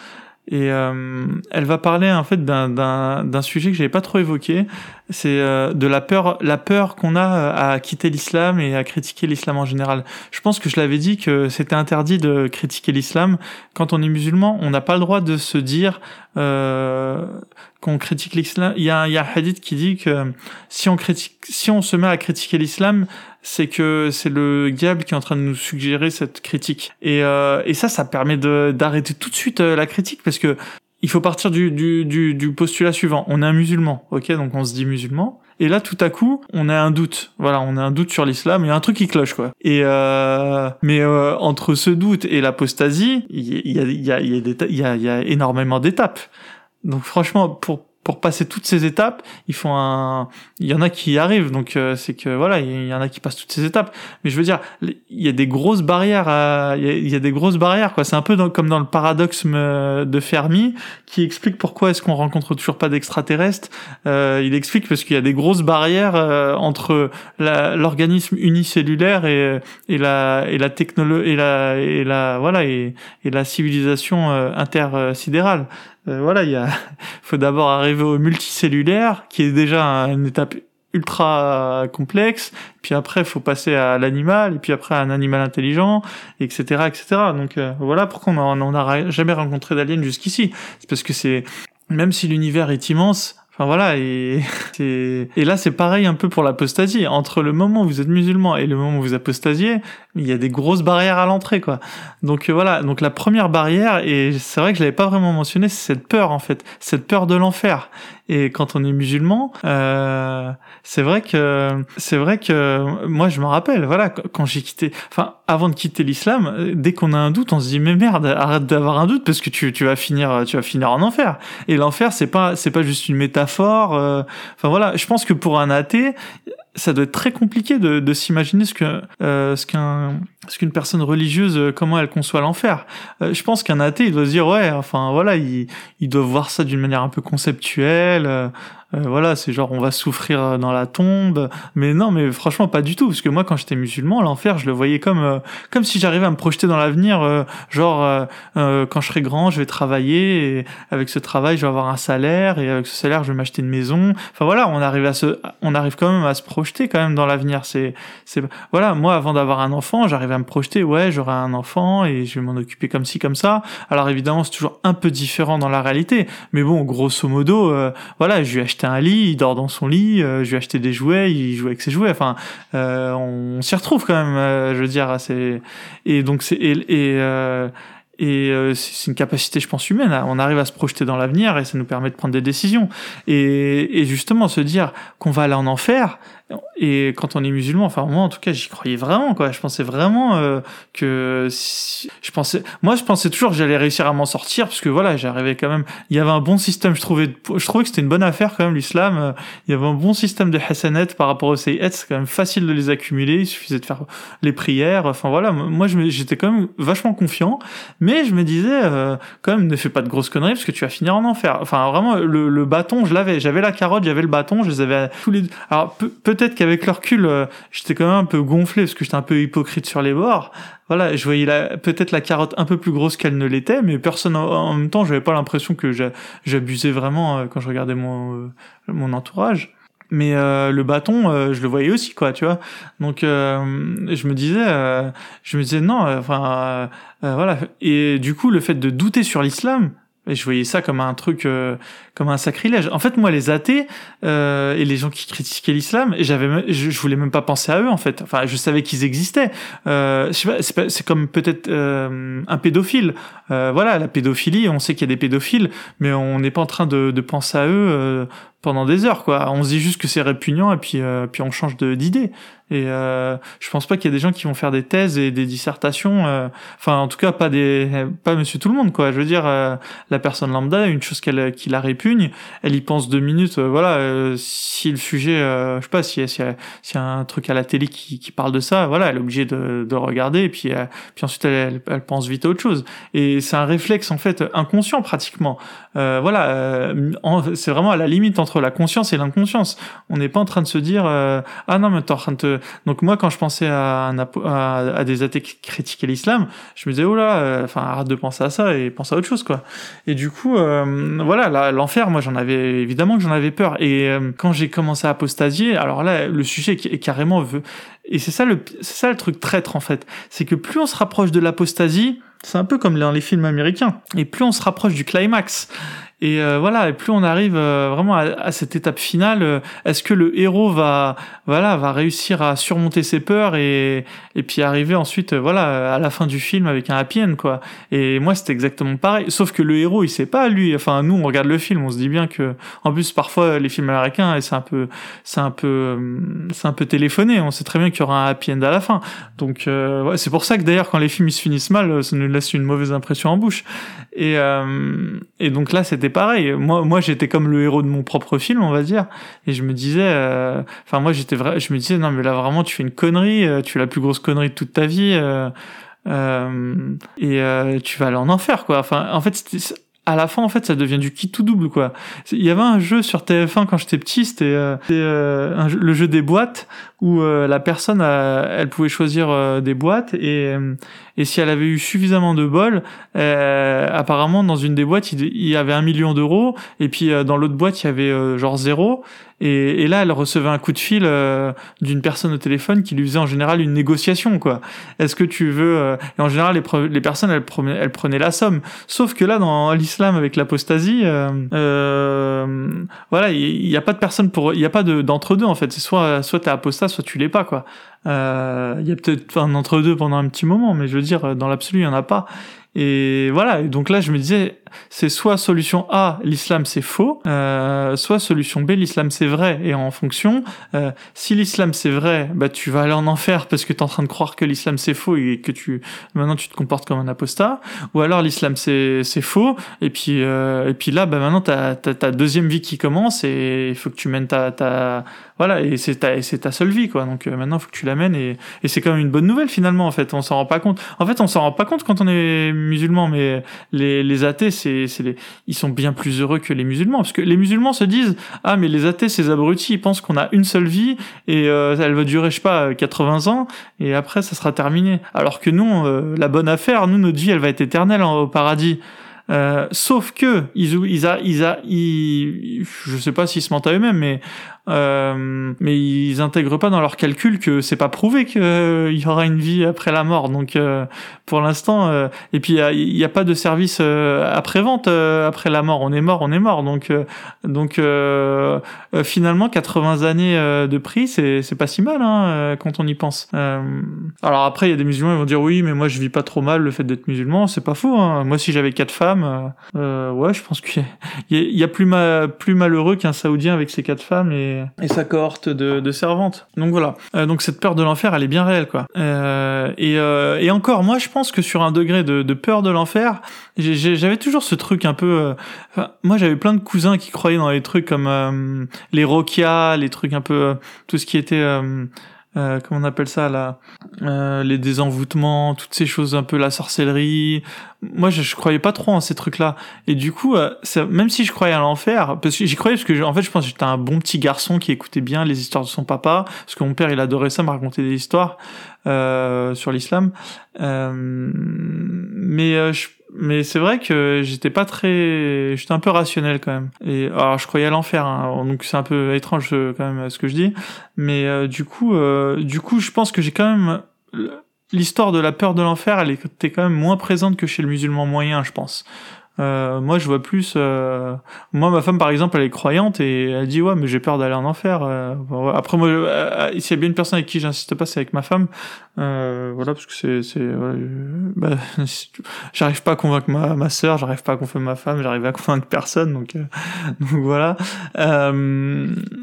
Et euh, elle va parler en fait d'un sujet que j'avais pas trop évoqué, c'est euh, de la peur, la peur qu'on a euh, à quitter l'islam et à critiquer l'islam en général. Je pense que je l'avais dit que c'était interdit de critiquer l'islam quand on est musulman. On n'a pas le droit de se dire euh, qu'on critique l'islam. Il y a, y a un hadith qui dit que si on critique, si on se met à critiquer l'islam, c'est que c'est le diable qui est en train de nous suggérer cette critique. Et, euh, et ça, ça permet d'arrêter tout de suite euh, la critique parce que il faut partir du, du, du, du, postulat suivant. On est un musulman, ok Donc on se dit musulman. Et là, tout à coup, on a un doute. Voilà, on a un doute sur l'islam. Il y a un truc qui cloche, quoi. Et euh, mais euh, entre ce doute et l'apostasie, il y a, y, a, y, a y, a, y a énormément d'étapes. Donc franchement, pour pour passer toutes ces étapes, il faut un, il y en a qui y arrivent, donc euh, c'est que voilà, il y en a qui passent toutes ces étapes. Mais je veux dire, il y a des grosses barrières, à... il, y a, des grosses barrières quoi. C'est un peu comme dans le paradoxe de Fermi, qui explique pourquoi est-ce qu'on rencontre toujours pas d'extraterrestres. Euh, il explique parce qu'il y a des grosses barrières euh, entre l'organisme unicellulaire et, et la et la technologie et la et la voilà et, et la civilisation euh, intersidérale. Euh, voilà, il *laughs* faut d'abord arriver au multicellulaire, qui est déjà une étape ultra complexe. Puis après, faut passer à l'animal, et puis après à un animal intelligent, etc., etc. Donc euh, voilà pourquoi on n'a jamais rencontré d'aliens jusqu'ici. C'est parce que c'est même si l'univers est immense, Enfin voilà, et, *laughs* et là c'est pareil un peu pour l'apostasie. Entre le moment où vous êtes musulman et le moment où vous apostasiez, il y a des grosses barrières à l'entrée, quoi. Donc euh, voilà, donc la première barrière, et c'est vrai que je l'avais pas vraiment mentionné, c'est cette peur en fait, cette peur de l'enfer. Et quand on est musulman, euh, c'est vrai que c'est vrai que moi je me rappelle, voilà, quand j'ai quitté, enfin avant de quitter l'islam, dès qu'on a un doute, on se dit mais merde, arrête d'avoir un doute parce que tu, tu vas finir tu vas finir en enfer. Et l'enfer c'est pas c'est pas juste une métaphore. Euh, enfin voilà, je pense que pour un athée, ça doit être très compliqué de, de s'imaginer ce que euh, ce qu'un ce qu'une personne religieuse euh, comment elle conçoit l'enfer. Euh, je pense qu'un athée il doit se dire ouais enfin voilà il il doit voir ça d'une manière un peu conceptuelle. Euh, euh, voilà, c'est genre on va souffrir dans la tombe. Mais non, mais franchement pas du tout, parce que moi quand j'étais musulman, l'enfer, je le voyais comme euh, comme si j'arrivais à me projeter dans l'avenir, euh, genre quand je serai grand, je vais travailler et avec ce travail, je vais avoir un salaire et avec ce salaire, je vais m'acheter une maison. Enfin voilà, on arrive à se, on arrive quand même à se projeter quand même dans l'avenir. C'est c'est voilà, moi avant d'avoir un enfant, j'arrivais à me projeter, ouais, j'aurai un enfant et je vais m'en occuper comme ci comme ça. Alors évidemment, c'est toujours un peu différent dans la réalité, mais bon, grosso modo, voilà, je lui ai acheté un lit, il dort dans son lit, euh, je lui ai acheté des jouets, il joue avec ses jouets. Enfin, euh, on, s'y retrouve quand même, euh, je veux dire. C'est et donc c'est et, et une capacité, je pense, humaine. On arrive à se projeter dans l'avenir et ça nous permet de prendre des décisions. Et, et justement, se dire qu'on va aller en enfer, et quand on est musulman, enfin moi en tout cas j'y croyais vraiment quoi. Je pensais vraiment euh, que je pensais, moi je pensais toujours que j'allais réussir à m'en sortir parce que voilà j'arrivais quand même. Il y avait un bon système. Je trouvais, je trouvais que c'était une bonne affaire quand même l'islam. Il y avait un bon système de hasanet par rapport aux sayyid. C'est quand même facile de les accumuler. Il suffisait de faire les prières. Enfin voilà, moi j'étais quand même vachement confiant, mais je me disais euh, quand même ne fais pas de grosses conneries parce que tu vas finir en enfer. Enfin vraiment le, le bâton je l'avais, j'avais la carotte, j'avais le bâton, je les avais tous les. Alors peut-être peut-être qu'avec le recul, euh, j'étais quand même un peu gonflé parce que j'étais un peu hypocrite sur les bords. Voilà, je voyais peut-être la carotte un peu plus grosse qu'elle ne l'était, mais personne en, même temps, j'avais pas l'impression que j'abusais vraiment euh, quand je regardais mon euh, mon entourage. Mais le bâton, je le voyais aussi, quoi, tu vois. Donc, je me disais, je me disais non, enfin, voilà. Et du coup, le fait de douter sur l'islam, je voyais ça comme un truc, euh, comme un sacrilège. En fait, moi, les athées euh, et les gens qui critiquaient l'islam, j'avais, je, je, voulais même pas penser à eux. En fait, enfin, je savais qu'ils existaient. Euh, c'est comme peut-être euh, un pédophile. Euh, voilà, la pédophilie, on sait qu'il y a des pédophiles, mais on n'est pas en train de, de penser à eux pendant des heures, quoi. On se dit juste que c'est répugnant et puis, puis on change d'idée. Et euh, je pense pas qu'il y a des gens qui vont faire des thèses et des dissertations. Euh, enfin, en tout cas, pas des, pas Monsieur Tout le Monde, quoi. Je veux dire, euh, la personne lambda, une chose qu'elle, qui la répugne, elle y pense deux minutes. Euh, voilà, si le sujet, je sais pas, si y, a, y a un truc à la télé qui, qui parle de ça, voilà, elle est obligée de, de regarder. Et puis, puis ensuite, elle, elle, pense vite à autre chose. Et c'est un réflexe en fait inconscient pratiquement. voilà, c'est vraiment à la limite la conscience et l'inconscience. On n'est pas en train de se dire, ah non, mais t'es en train de donc moi, quand je pensais à, des athées qui critiquaient l'islam, je me disais, oh là, euh, enfin, arrête de penser à ça et pense à autre chose, quoi. Et du coup, euh, voilà, l'enfer, moi, j'en avais, évidemment que j'en avais peur. Et euh, quand j'ai commencé à apostasier, alors là, le sujet est carrément... Et c'est ça, le, c'est ça le truc traître, en fait. C'est que plus on se rapproche de l'apostasie, c'est un peu comme dans les films américains. Et plus on se rapproche du climax, et euh, voilà, et plus on arrive euh, vraiment à, cette étape finale, euh, est-ce que le héros va, voilà, va réussir à surmonter ses peurs et et puis arriver ensuite, voilà, à la fin du film avec un happy end quoi. Et moi c'était exactement pareil, sauf que le héros il sait pas lui. Enfin nous on regarde le film, on se dit bien que, en plus parfois les films américains c'est un peu, c'est un peu, c'est un peu téléphoné. On sait très bien qu'il y aura un happy end à la fin. Donc c'est pour ça que d'ailleurs quand les films ils se finissent mal, ça nous laisse une mauvaise impression en bouche. Et et donc là c'était pareil. Moi, moi, j'étais comme le héros de mon propre film, on va dire. Et je me disais, euh, enfin, moi, j'étais vrai, je me disais, non, mais là, vraiment, tu fais une connerie, euh, tu fais la plus grosse connerie de toute ta vie, euh, et tu vas aller en enfer, quoi. Enfin, en fait, à la fin, en fait, ça devient du qui tout double, quoi. Il y avait un jeu sur TF1 quand j'étais petit, c'était le jeu des boîtes où la personne, elle pouvait choisir des boîtes et, et si elle avait eu suffisamment de bol, apparemment dans une des boîtes, il, y avait un million d'euros et puis dans l'autre boîte, il y avait genre zéro. Et, et, là, elle recevait un coup de fil d'une personne au téléphone qui lui faisait en général une négociation, quoi. Est-ce que tu veux Et en général, les, les personnes, elles prenaient, elles prenaient la somme. Sauf que là, dans l'islam, avec l'apostasie, euh, voilà, il n'y a pas de personne pour, il n'y a pas d'entre deux en fait. C'est soit soit t'es apostat, soit tu l'es pas quoi. Euh, il y a peut-être un entre deux pendant un petit moment, mais je veux dire, dans l'absolu, il y en a pas. Et voilà, donc là je me disais, c'est soit solution A, l'islam c'est faux, euh, soit solution B, l'islam c'est vrai. Et en fonction, euh, si l'islam c'est vrai, bah tu vas aller en enfer parce que tu es en train de croire que l'islam c'est faux et que tu maintenant tu te comportes comme un apostat. Ou alors l'islam c'est faux et puis euh, et puis là bah maintenant t'as as, ta deuxième vie qui commence et il faut que tu mènes ta ta voilà et c'est ta c'est ta seule vie quoi. Donc euh, maintenant faut que tu la mènes et et c'est quand même une bonne nouvelle finalement en fait. On s'en rend pas compte. En fait on s'en rend pas compte quand on est musulman, mais les, les athées, ils sont bien plus heureux que les musulmans, parce que les musulmans se disent ah mais les athées, ces abrutis, ils pensent qu'on a une seule vie et euh, elle va durer je sais pas 80 ans et après ça sera terminé. Alors que nous, euh, la bonne affaire, nous notre vie, elle va être éternelle au paradis. Euh, sauf que ils, ils, a, ils, a, ils, je sais pas s'ils se mentent à eux-mêmes, mais euh, mais ils intègrent pas dans leur calcul que c'est pas prouvé qu'il euh, y aura une vie après la mort. Donc euh, pour l'instant, euh, et puis il n'y a, pas de service après vente après la mort. On est mort, on est mort. Donc donc finalement 80 années de prix, c'est c'est pas si mal hein, quand on y pense. alors après il y a des musulmans qui vont dire oui, mais moi je vis pas trop mal le fait d'être musulman. C'est pas faux. Hein. Moi si j'avais quatre femmes, ouais, je pense qu'il y, a plus ma, plus malheureux qu'un saoudien avec ses quatre femmes et, sa cohorte de, de servantes. Donc voilà. Euh, donc cette peur de l'enfer, elle est bien réelle, quoi. Euh, et, euh, et encore, moi, je pense que sur un degré de, peur de l'enfer, j'avais toujours ce truc un peu. Moi, j'avais plein de cousins qui croyaient dans les trucs comme les Rokia, les trucs un peu tout ce qui était euh, comment on appelle ça là? Euh, les désenvoûtements toutes ces choses un peu la sorcellerie. Moi je, je croyais pas trop en ces trucs là et du coup euh, même si je croyais à l'enfer parce que j'y croyais parce que en fait je pense que j'étais un bon petit garçon qui écoutait bien les histoires de son papa parce que mon père il adorait ça me raconter des histoires euh, sur l'islam. Euh, mais je mais c'est vrai que j'étais pas très j'étais un peu rationnel quand même. Et alors je croyais à l'enfer hein, donc c'est un peu étrange euh, quand même ce que je dis. Mais euh, du coup euh, du coup je pense que j'ai quand même l'histoire de la peur de l'enfer elle était quand même moins présente que chez le musulman moyen je pense euh, moi, je vois plus. Euh... Moi, ma femme, par exemple, elle est croyante et elle dit ouais, mais j'ai peur d'aller en enfer. Euh... Après, moi, euh, s'il y a bien une personne avec qui j'insiste pas, c'est avec ma femme. Euh, voilà, parce que c'est, c'est, bah, *laughs* j'arrive pas à convaincre ma ma sœur, j'arrive pas à convaincre ma femme, j'arrive à convaincre personne, donc, euh, *laughs* donc voilà.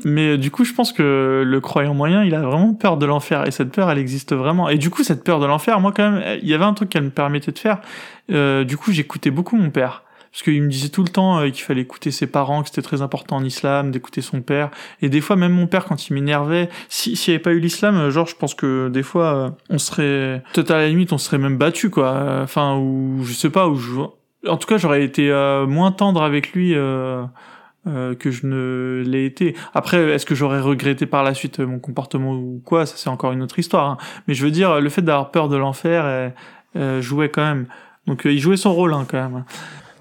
mais du coup, je pense que le croyant moyen, il a vraiment peur de l'enfer et cette peur, elle existe vraiment. Et du coup, cette peur de l'enfer, moi, quand même, il y avait un truc qu'elle me permettait de faire. du coup, j'écoutais beaucoup mon père parce qu'il me disait tout le temps euh, qu'il fallait écouter ses parents, que c'était très important en islam, d'écouter son père. Et des fois, même mon père, quand il m'énervait, s'il n'y avait pas eu l'islam, euh, genre, je pense que des fois, euh, on serait, peut-être à la limite, on serait même battu, quoi. Enfin, ou je sais pas, ou je... en tout cas, j'aurais été moins tendre avec lui. Euh, que je ne l'ai été. Après, est-ce que j'aurais regretté par la suite mon comportement ou quoi? Ça, c'est encore une autre histoire. Hein. Mais je veux dire, le fait d'avoir peur de l'enfer jouait quand même. Donc, il jouait son rôle hein, quand même.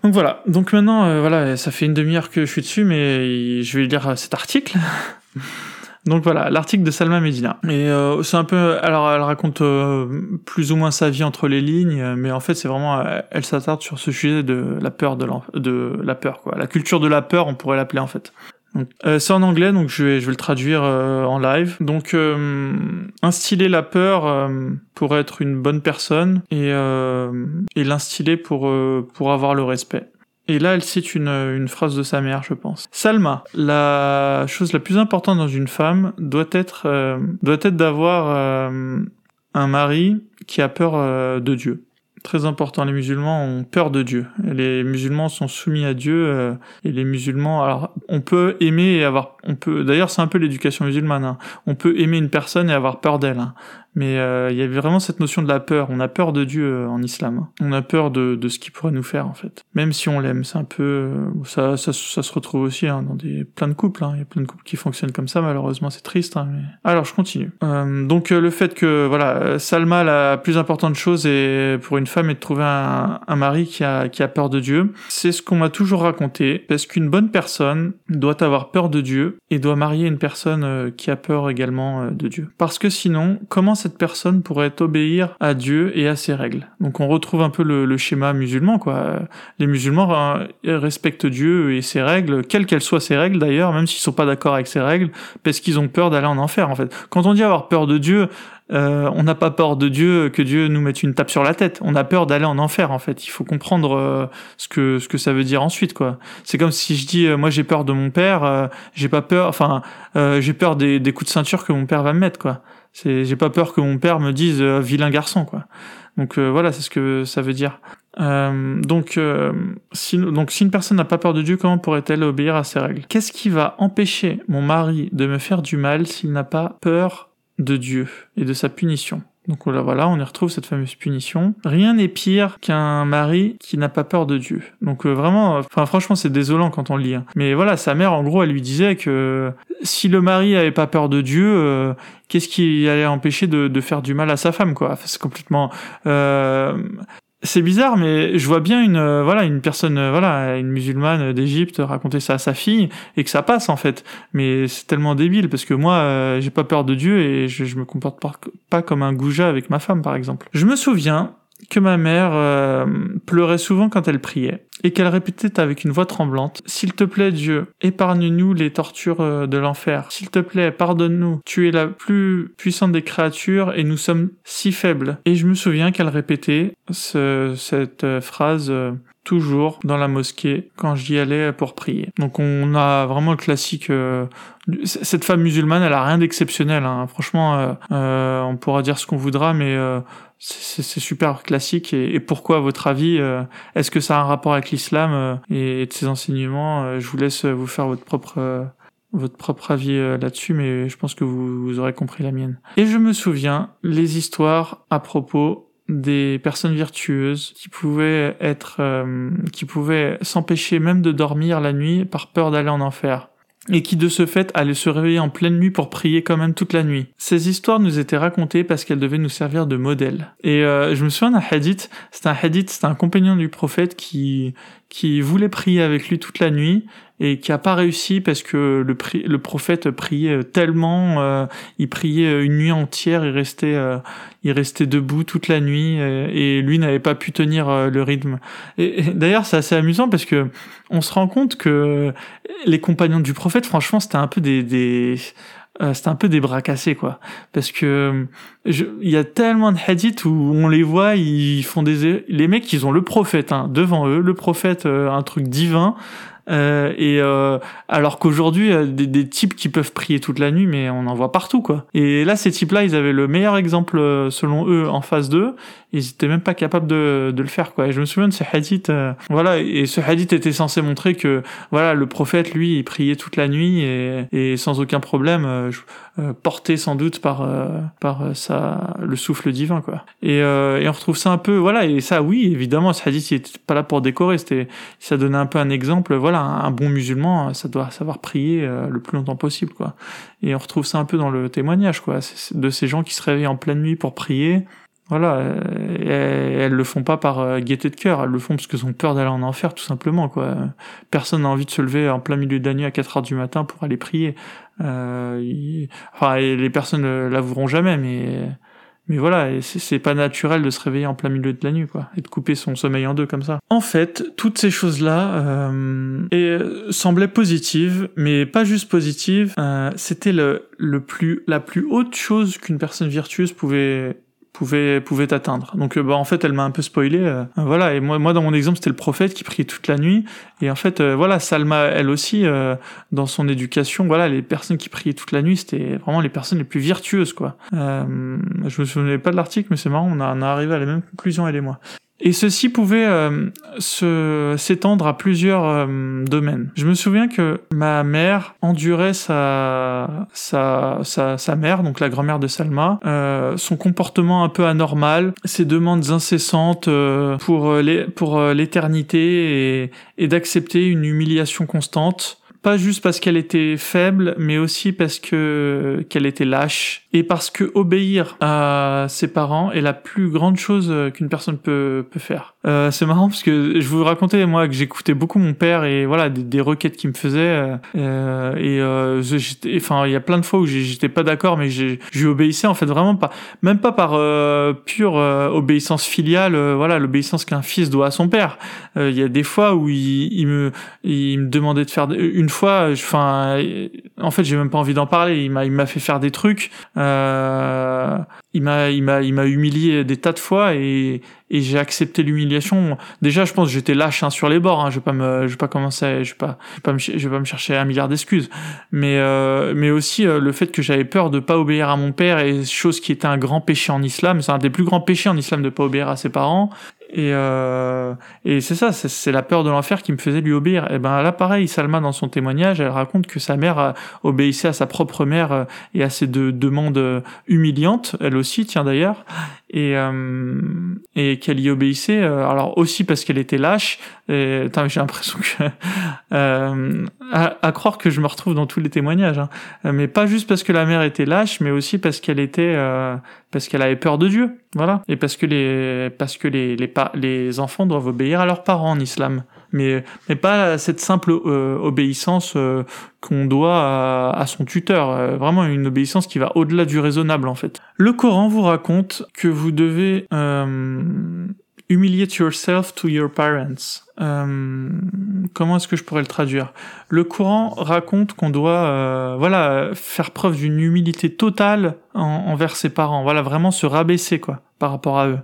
Donc voilà. Donc maintenant, euh, voilà, ça fait une demi-heure que je suis dessus, mais je vais lire cet article. *laughs* Donc voilà, l'article de Salma Medina. Et euh, c'est un peu, alors elle raconte euh, plus ou moins sa vie entre les lignes, mais en fait c'est vraiment, elle s'attarde sur ce sujet de la peur de, de la peur quoi, la culture de la peur, on pourrait l'appeler en fait. Euh, c'est en anglais, donc je vais, je vais le traduire euh, en live. Donc, euh, instiller la peur euh, pour être une bonne personne et, et l'instiller pour, pour avoir le respect. Et là, elle cite une, une phrase de sa mère, je pense. Salma, la chose la plus importante dans une femme doit être, doit être d'avoir un mari qui a peur de Dieu très important. Les musulmans ont peur de Dieu. Les musulmans sont soumis à Dieu euh, et les musulmans. Alors, on peut aimer et avoir. On peut. D'ailleurs, c'est un peu l'éducation musulmane. Hein. On peut aimer une personne et avoir peur d'elle. Hein. Mais euh, il y avait vraiment cette notion de la peur. On a peur de Dieu euh, en islam. On a peur de, de ce qu'il pourrait nous faire en fait. Même si on l'aime, c'est un peu euh, ça, ça, ça, se retrouve aussi hein, dans des plein de couples. Hein. Il y a plein de couples qui fonctionnent comme ça. Malheureusement, c'est triste. Hein. Alors je continue. donc le fait que voilà, Salma la plus importante chose est pour une femme est de trouver un, un mari qui a qui a peur de Dieu. C'est ce qu'on m'a toujours raconté parce qu'une bonne personne doit avoir peur de Dieu et doit marier une personne qui a peur également de Dieu. Parce que sinon, comment cette personne pourrait obéir à Dieu et à ses règles. Donc on retrouve un peu le, schéma musulman. Les musulmans respectent Dieu et ses règles, quelles qu'elles soient ses règles d'ailleurs, même s'ils sont pas d'accord avec ses règles, parce qu'ils ont peur d'aller en enfer en fait. Quand on dit avoir peur de Dieu, euh, on n'a pas peur de Dieu que Dieu nous mette une tape sur la tête. On a peur d'aller en enfer en fait. Il faut comprendre euh, ce que ce que ça veut dire ensuite quoi. C'est comme si je dis euh, moi j'ai peur de mon père, j'ai pas peur, enfin j'ai peur des, des coups de ceinture que mon père va me mettre quoi. J'ai pas peur que mon père me dise euh, vilain garçon, quoi. Donc euh, voilà, c'est ce que ça veut dire. Euh, donc, si, donc si une personne n'a pas peur de Dieu, comment pourrait-elle obéir à ses règles? Qu'est-ce qui va empêcher mon mari de me faire du mal s'il n'a pas peur de Dieu et de sa punition? Donc voilà, on y retrouve cette fameuse punition. Rien n'est pire qu'un mari qui n'a pas peur de Dieu. Donc euh, vraiment, enfin franchement c'est désolant quand on lit. Hein. Mais voilà, sa mère en gros elle lui disait que si le mari avait pas peur de Dieu, euh, qu'est-ce qui allait empêcher de, de, faire du mal à sa femme quoi C'est complètement. C'est bizarre, mais je vois bien une euh, voilà une personne euh, voilà une musulmane d'Égypte raconter ça à sa fille et que ça passe en fait. Mais c'est tellement débile parce que moi euh, j'ai pas peur de Dieu et je, me comporte pas, pas comme un goujat avec ma femme par exemple. Je me souviens que ma mère pleurait souvent quand elle priait, et qu'elle répétait avec une voix tremblante S'il te plaît Dieu, épargne-nous les tortures euh, de l'enfer. S'il te plaît, pardonne-nous. Tu es la plus puissante des créatures et nous sommes si faibles. Et je me souviens qu'elle répétait cette euh, phrase toujours dans la mosquée quand j'y allais pour prier. Donc on a vraiment le classique. cette femme musulmane, elle a rien d'exceptionnel. Hein. Franchement, on pourra dire ce qu'on voudra, mais c'est super classique. Et, pourquoi, à votre avis, euh, est-ce que ça a un rapport avec l'islam euh, et, de ses enseignements euh, Je vous laisse vous faire votre propre votre propre avis là-dessus, mais je pense que vous, aurez compris la mienne. Et je me souviens les histoires à propos des personnes virtueuses qui pouvaient être, qui pouvaient s'empêcher même de dormir la nuit par peur d'aller en enfer et qui de ce fait allait se réveiller en pleine nuit pour prier quand même toute la nuit. Ces histoires nous étaient racontées parce qu'elles devaient nous servir de modèle. Et euh, je me souviens d'un hadith, c'était un hadith, c'était un compagnon du prophète qui qui voulait prier avec lui toute la nuit et qui a pas réussi parce que le, le prophète priait tellement, euh, il priait une nuit entière, il restait, euh, il restait debout toute la nuit euh, et, lui n'avait pas pu tenir le rythme. Et, d'ailleurs, c'est assez amusant parce que on se rend compte que les compagnons du prophète, franchement, c'était un peu des, des c'était un peu des bras cassés quoi parce que il y a tellement de hadiths où on les voit ils font des les mecs ils ont le prophète hein, devant eux le prophète un truc divin euh, et euh, alors qu'aujourd'hui, des, des, types qui peuvent prier toute la nuit, mais on en voit partout, quoi. Et là, ces types-là, ils avaient le meilleur exemple, euh, selon eux, en phase 2. Ils étaient même pas capables de, de le faire, quoi. Et je me souviens de ce hadith, euh, voilà. Et ce hadith était censé montrer que, voilà, le prophète, lui, il priait toute la nuit et, et sans aucun problème, euh, porté sans doute par par ça, le souffle divin, quoi. Et, et on retrouve ça un peu, voilà. Et ça, oui, évidemment, ce hadith, il pas là pour décorer. C'était, ça donnait un peu un exemple, voilà un, bon musulman, ça doit savoir prier euh, le plus longtemps possible, quoi. Et on retrouve ça un peu dans le témoignage, quoi, de ces gens qui se réveillent en pleine nuit pour prier. Voilà, euh, et elles le font pas par euh, gaieté de cœur, elles le font parce qu'elles ont peur d'aller en enfer, tout simplement, quoi. Personne n'a envie de se lever en plein milieu de la nuit à 4 heures du matin pour aller prier. Enfin, les personnes l'avoueront jamais, mais mais voilà, c'est pas naturel de se réveiller en plein milieu de la nuit, quoi, et de couper son sommeil en deux comme ça. En fait, toutes ces choses-là euh, euh semblaient positives, mais pas juste positives. Euh, C'était le, le plus, la plus haute chose qu'une personne virtueuse pouvait pouvait pouvait atteindre. Donc euh, bah en fait elle m'a un peu spoilé euh, voilà et moi moi dans mon exemple c'était le prophète qui priait toute la nuit et en fait euh, voilà Salma elle aussi dans son éducation voilà les personnes qui priaient toute la nuit c'était vraiment les personnes les plus virtueuses quoi. je me souvenais pas de l'article mais c'est marrant on a, on a arrivé à la même conclusion elle et moi. Et ceci pouvait euh, se s'étendre à plusieurs euh, domaines. Je me souviens que ma mère endurait sa sa sa, sa mère, donc la grand-mère de Salma, euh, son comportement un peu anormal, ses demandes incessantes euh, pour les pour l'éternité et, et d'accepter une humiliation constante pas juste parce qu'elle était faible, mais aussi parce que qu'elle était lâche et parce que obéir à ses parents est la plus grande chose qu'une personne peut peut faire. Euh, c'est marrant parce que je vous racontais moi que j'écoutais beaucoup mon père et voilà des, requêtes qu'il me faisait euh, euh et euh, enfin il y a plein de fois où j'étais pas d'accord mais je lui obéissais en fait vraiment pas même pas par euh, pure obéissance filiale voilà l'obéissance qu'un fils doit à son père. Il y a des fois où il, il me il me demandait de faire une fois enfin en fait j'ai même pas envie d'en parler il m'a il m'a fait faire des trucs euh, il m'a il m'a il m'a humilié des tas de fois et j'ai accepté l'humiliation. Déjà, je pense que j'étais lâche hein, sur les bords. Hein. Je vais pas me, je vais pas commencer, je vais pas, pas me chercher un milliard d'excuses. Mais, euh, mais aussi euh, le fait que j'avais peur de pas obéir à mon père et chose qui était un grand péché en islam. C'est un des plus grands péchés en islam de pas obéir à ses parents. Et, euh, et c'est ça, c'est la peur de l'enfer qui me faisait lui obéir. Et ben là, pareil, Salma, dans son témoignage, elle raconte que sa mère obéissait à sa propre mère euh, et à ses deux demandes euh, humiliantes, elle aussi, tiens d'ailleurs, et, euh, et qu'elle y obéissait. alors aussi parce qu'elle était lâche. Et j'ai l'impression que *laughs* euh, à, à, croire que je me retrouve dans tous les témoignages, hein. mais pas juste parce que la mère était lâche, mais aussi parce qu'elle était parce qu'elle avait peur de Dieu, voilà, et parce que les parce que les les, les enfants doivent obéir à leurs parents en islam, mais pas cette simple euh, obéissance euh, qu'on doit à, son tuteur, euh, vraiment une obéissance qui va au-delà du raisonnable en fait. Le Coran vous raconte que vous devez humiliate yourself to your parents. Comment est-ce que je pourrais le traduire? Le Coran raconte qu'on doit, voilà, faire preuve d'une humilité totale envers ses parents. Voilà, vraiment se rabaisser quoi, par rapport à eux.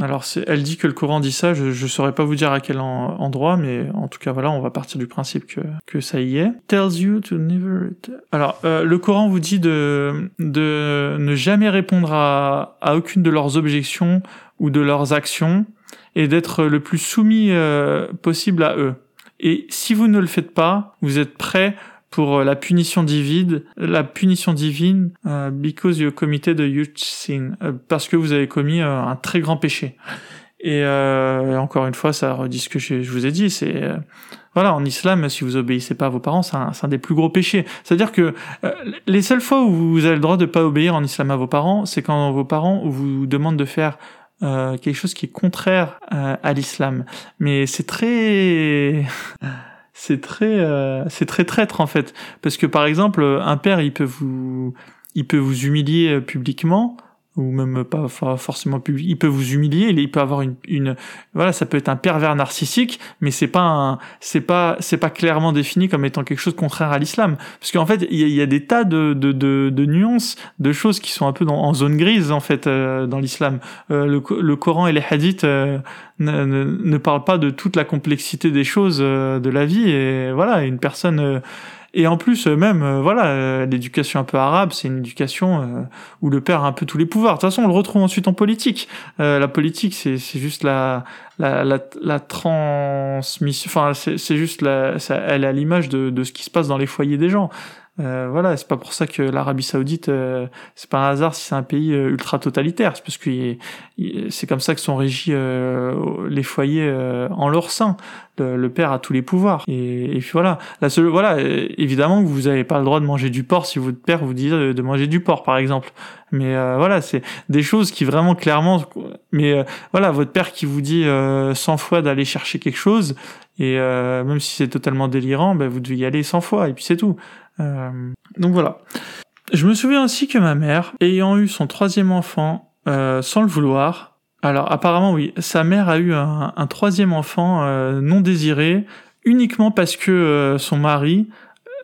Alors, elle dit que le Coran dit ça. Je, ne saurais pas vous dire à quel endroit, mais en tout cas, voilà, on va partir du principe que que ça y est. Tells you to never. Alors, euh, le Coran vous dit de de ne jamais répondre à à aucune de leurs objections ou de leurs actions et d'être le plus soumis euh, possible à eux. Et si vous ne le faites pas, vous êtes prêt pour euh, la punition divine, la punition divine, euh, because you committed a huge sin, parce que vous avez commis un très grand péché. Et encore une fois, ça redit ce que je, vous ai dit, c'est voilà, en islam, si vous obéissez pas à vos parents, c'est un, un, des plus gros péchés. C'est-à-dire que les seules fois où vous avez le droit de pas obéir en islam à vos parents, c'est quand vos parents vous demandent de faire euh, quelque chose qui est contraire euh, à l'islam. Mais c'est très c'est très euh, c'est très traître en fait. Parce que par exemple un père il peut vous il peut vous humilier publiquement ou même pas forcément public, il peut vous humilier, il peut avoir une, une voilà, ça peut être un pervers narcissique, mais c'est pas c'est pas, c'est pas clairement défini comme étant quelque chose contraire à l'islam, parce qu'en fait, il y a, des tas de, de, de, nuances, de choses qui sont un peu en zone grise en fait euh, dans l'islam. Euh, le, Coran et les hadiths euh, ne, parlent pas de toute la complexité des choses de la vie, et voilà, une personne et en plus, euh, même, euh, voilà, euh, l'éducation un peu arabe, c'est une éducation où le père a un peu tous les pouvoirs. De toute façon, on le retrouve ensuite en politique. la politique, c'est juste la, la, la, la transmission, enfin, c'est juste la, elle est à l'image de, de ce qui se passe dans les foyers des gens. Euh, voilà, c'est pas pour ça que l'Arabie Saoudite, euh, c'est pas un hasard si c'est un pays euh, ultra totalitaire, c'est parce que c'est comme ça que sont régis les foyers en leur sein. Le, père a tous les pouvoirs. Et, et puis voilà, la seule, voilà, évidemment vous avez pas le droit de manger du porc si votre père vous dit de manger du porc, par exemple. Mais voilà, c'est des choses qui vraiment clairement. Mais voilà, votre père qui vous dit 100 fois d'aller chercher quelque chose, et même si c'est totalement délirant, ben vous devez y aller 100 fois, et puis c'est tout. Euh, donc voilà. Je me souviens aussi que ma mère, ayant eu son troisième enfant euh, sans le vouloir, alors apparemment oui, sa mère a eu un, troisième enfant euh, non désiré uniquement parce que son mari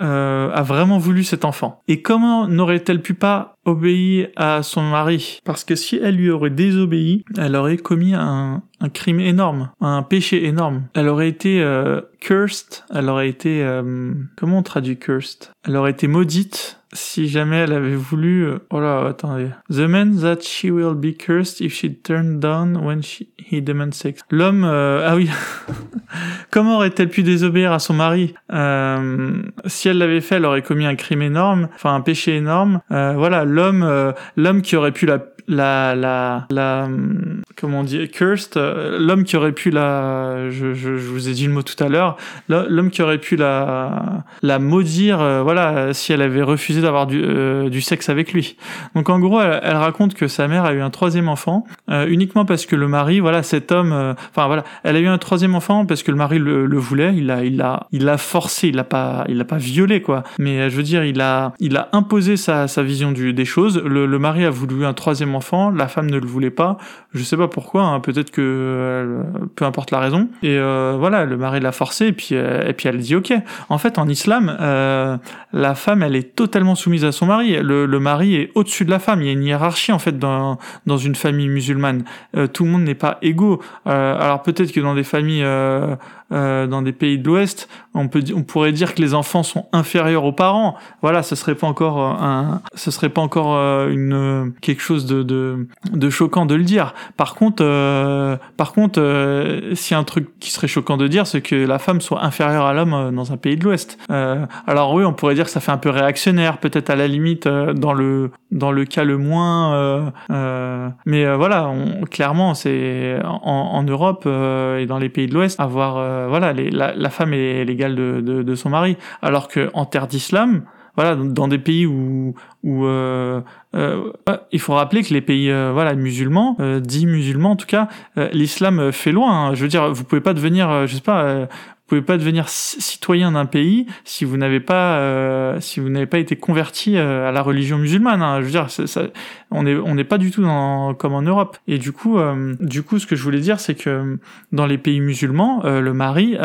euh, a vraiment voulu cet enfant. Et comment n'aurait-elle pu pas obéir à son mari? Parce que si elle lui aurait désobéi, elle aurait commis un, crime énorme, un péché énorme. Elle aurait été euh, cursed, elle aurait été... Euh, comment on traduit cursed? Elle aurait été maudite si jamais elle avait voulu, euh, oh là, attendez. The man that she will be cursed if she turned down when she, he demands sex. L'homme, euh, ah oui. *laughs* Comment aurait-elle pu désobéir à son mari? Euh, Si elle l'avait fait, elle aurait commis un crime énorme, enfin un péché énorme. Euh, voilà, l'homme, l'homme qui aurait pu la la la la comment on dit cursed l'homme qui aurait pu la je, je, je, vous ai dit le mot tout à l'heure l'homme qui aurait pu la la maudire voilà si elle avait refusé d'avoir du du sexe avec lui donc en gros elle, raconte que sa mère a eu un troisième enfant uniquement parce que le mari voilà cet homme enfin voilà elle a eu un troisième enfant parce que le mari le, voulait, il l'a, il l'a, il l'a forcé, il l'a pas, il l'a pas violé quoi. Mais euh, je veux dire, il a, il a imposé sa, sa vision du, des choses. Le, le mari a voulu un troisième enfant, la femme ne le voulait pas. Je sais pas pourquoi, hein, peut-être que, euh, peu importe la raison. Et euh, voilà, le mari l'a forcé et puis, et puis elle dit ok. En fait, en islam, la femme, elle est totalement soumise à son mari. Le, le mari est au-dessus de la femme. Il y a une hiérarchie en fait dans, dans une famille musulmane. tout le monde n'est pas égaux. alors peut-être que dans des familles euh, dans des pays de l'Ouest, on peut, on pourrait dire que les enfants sont inférieurs aux parents. Voilà, ce serait pas encore euh, un, ce serait pas encore euh, une quelque chose de, de, de choquant de le dire. Par contre, euh, par contre, euh, si un truc qui serait choquant de dire, c'est que la femme soit inférieure à l'homme dans un pays de l'Ouest. alors oui, on pourrait dire que ça fait un peu réactionnaire, peut-être à la limite dans le dans le cas le moins. mais voilà, on, clairement, c'est en, en, Europe et dans les pays de l'Ouest, avoir euh, voilà, la, femme est l'égale de, son mari, alors que en terre d'islam, voilà, dans des pays où, euh, euh, il faut rappeler que les pays voilà musulmans, dits musulmans en tout cas, l'islam fait loin. Hein. Je veux dire, vous pouvez pas devenir, je sais pas, pouvez pas devenir citoyen d'un pays si vous n'avez pas si vous n'avez pas été converti à la religion musulmane. Hein. Je veux dire, ça, on est on n'est pas du tout dans, comme en Europe. Et du coup, euh, du coup, ce que je voulais dire, c'est que dans les pays musulmans, euh, le mari,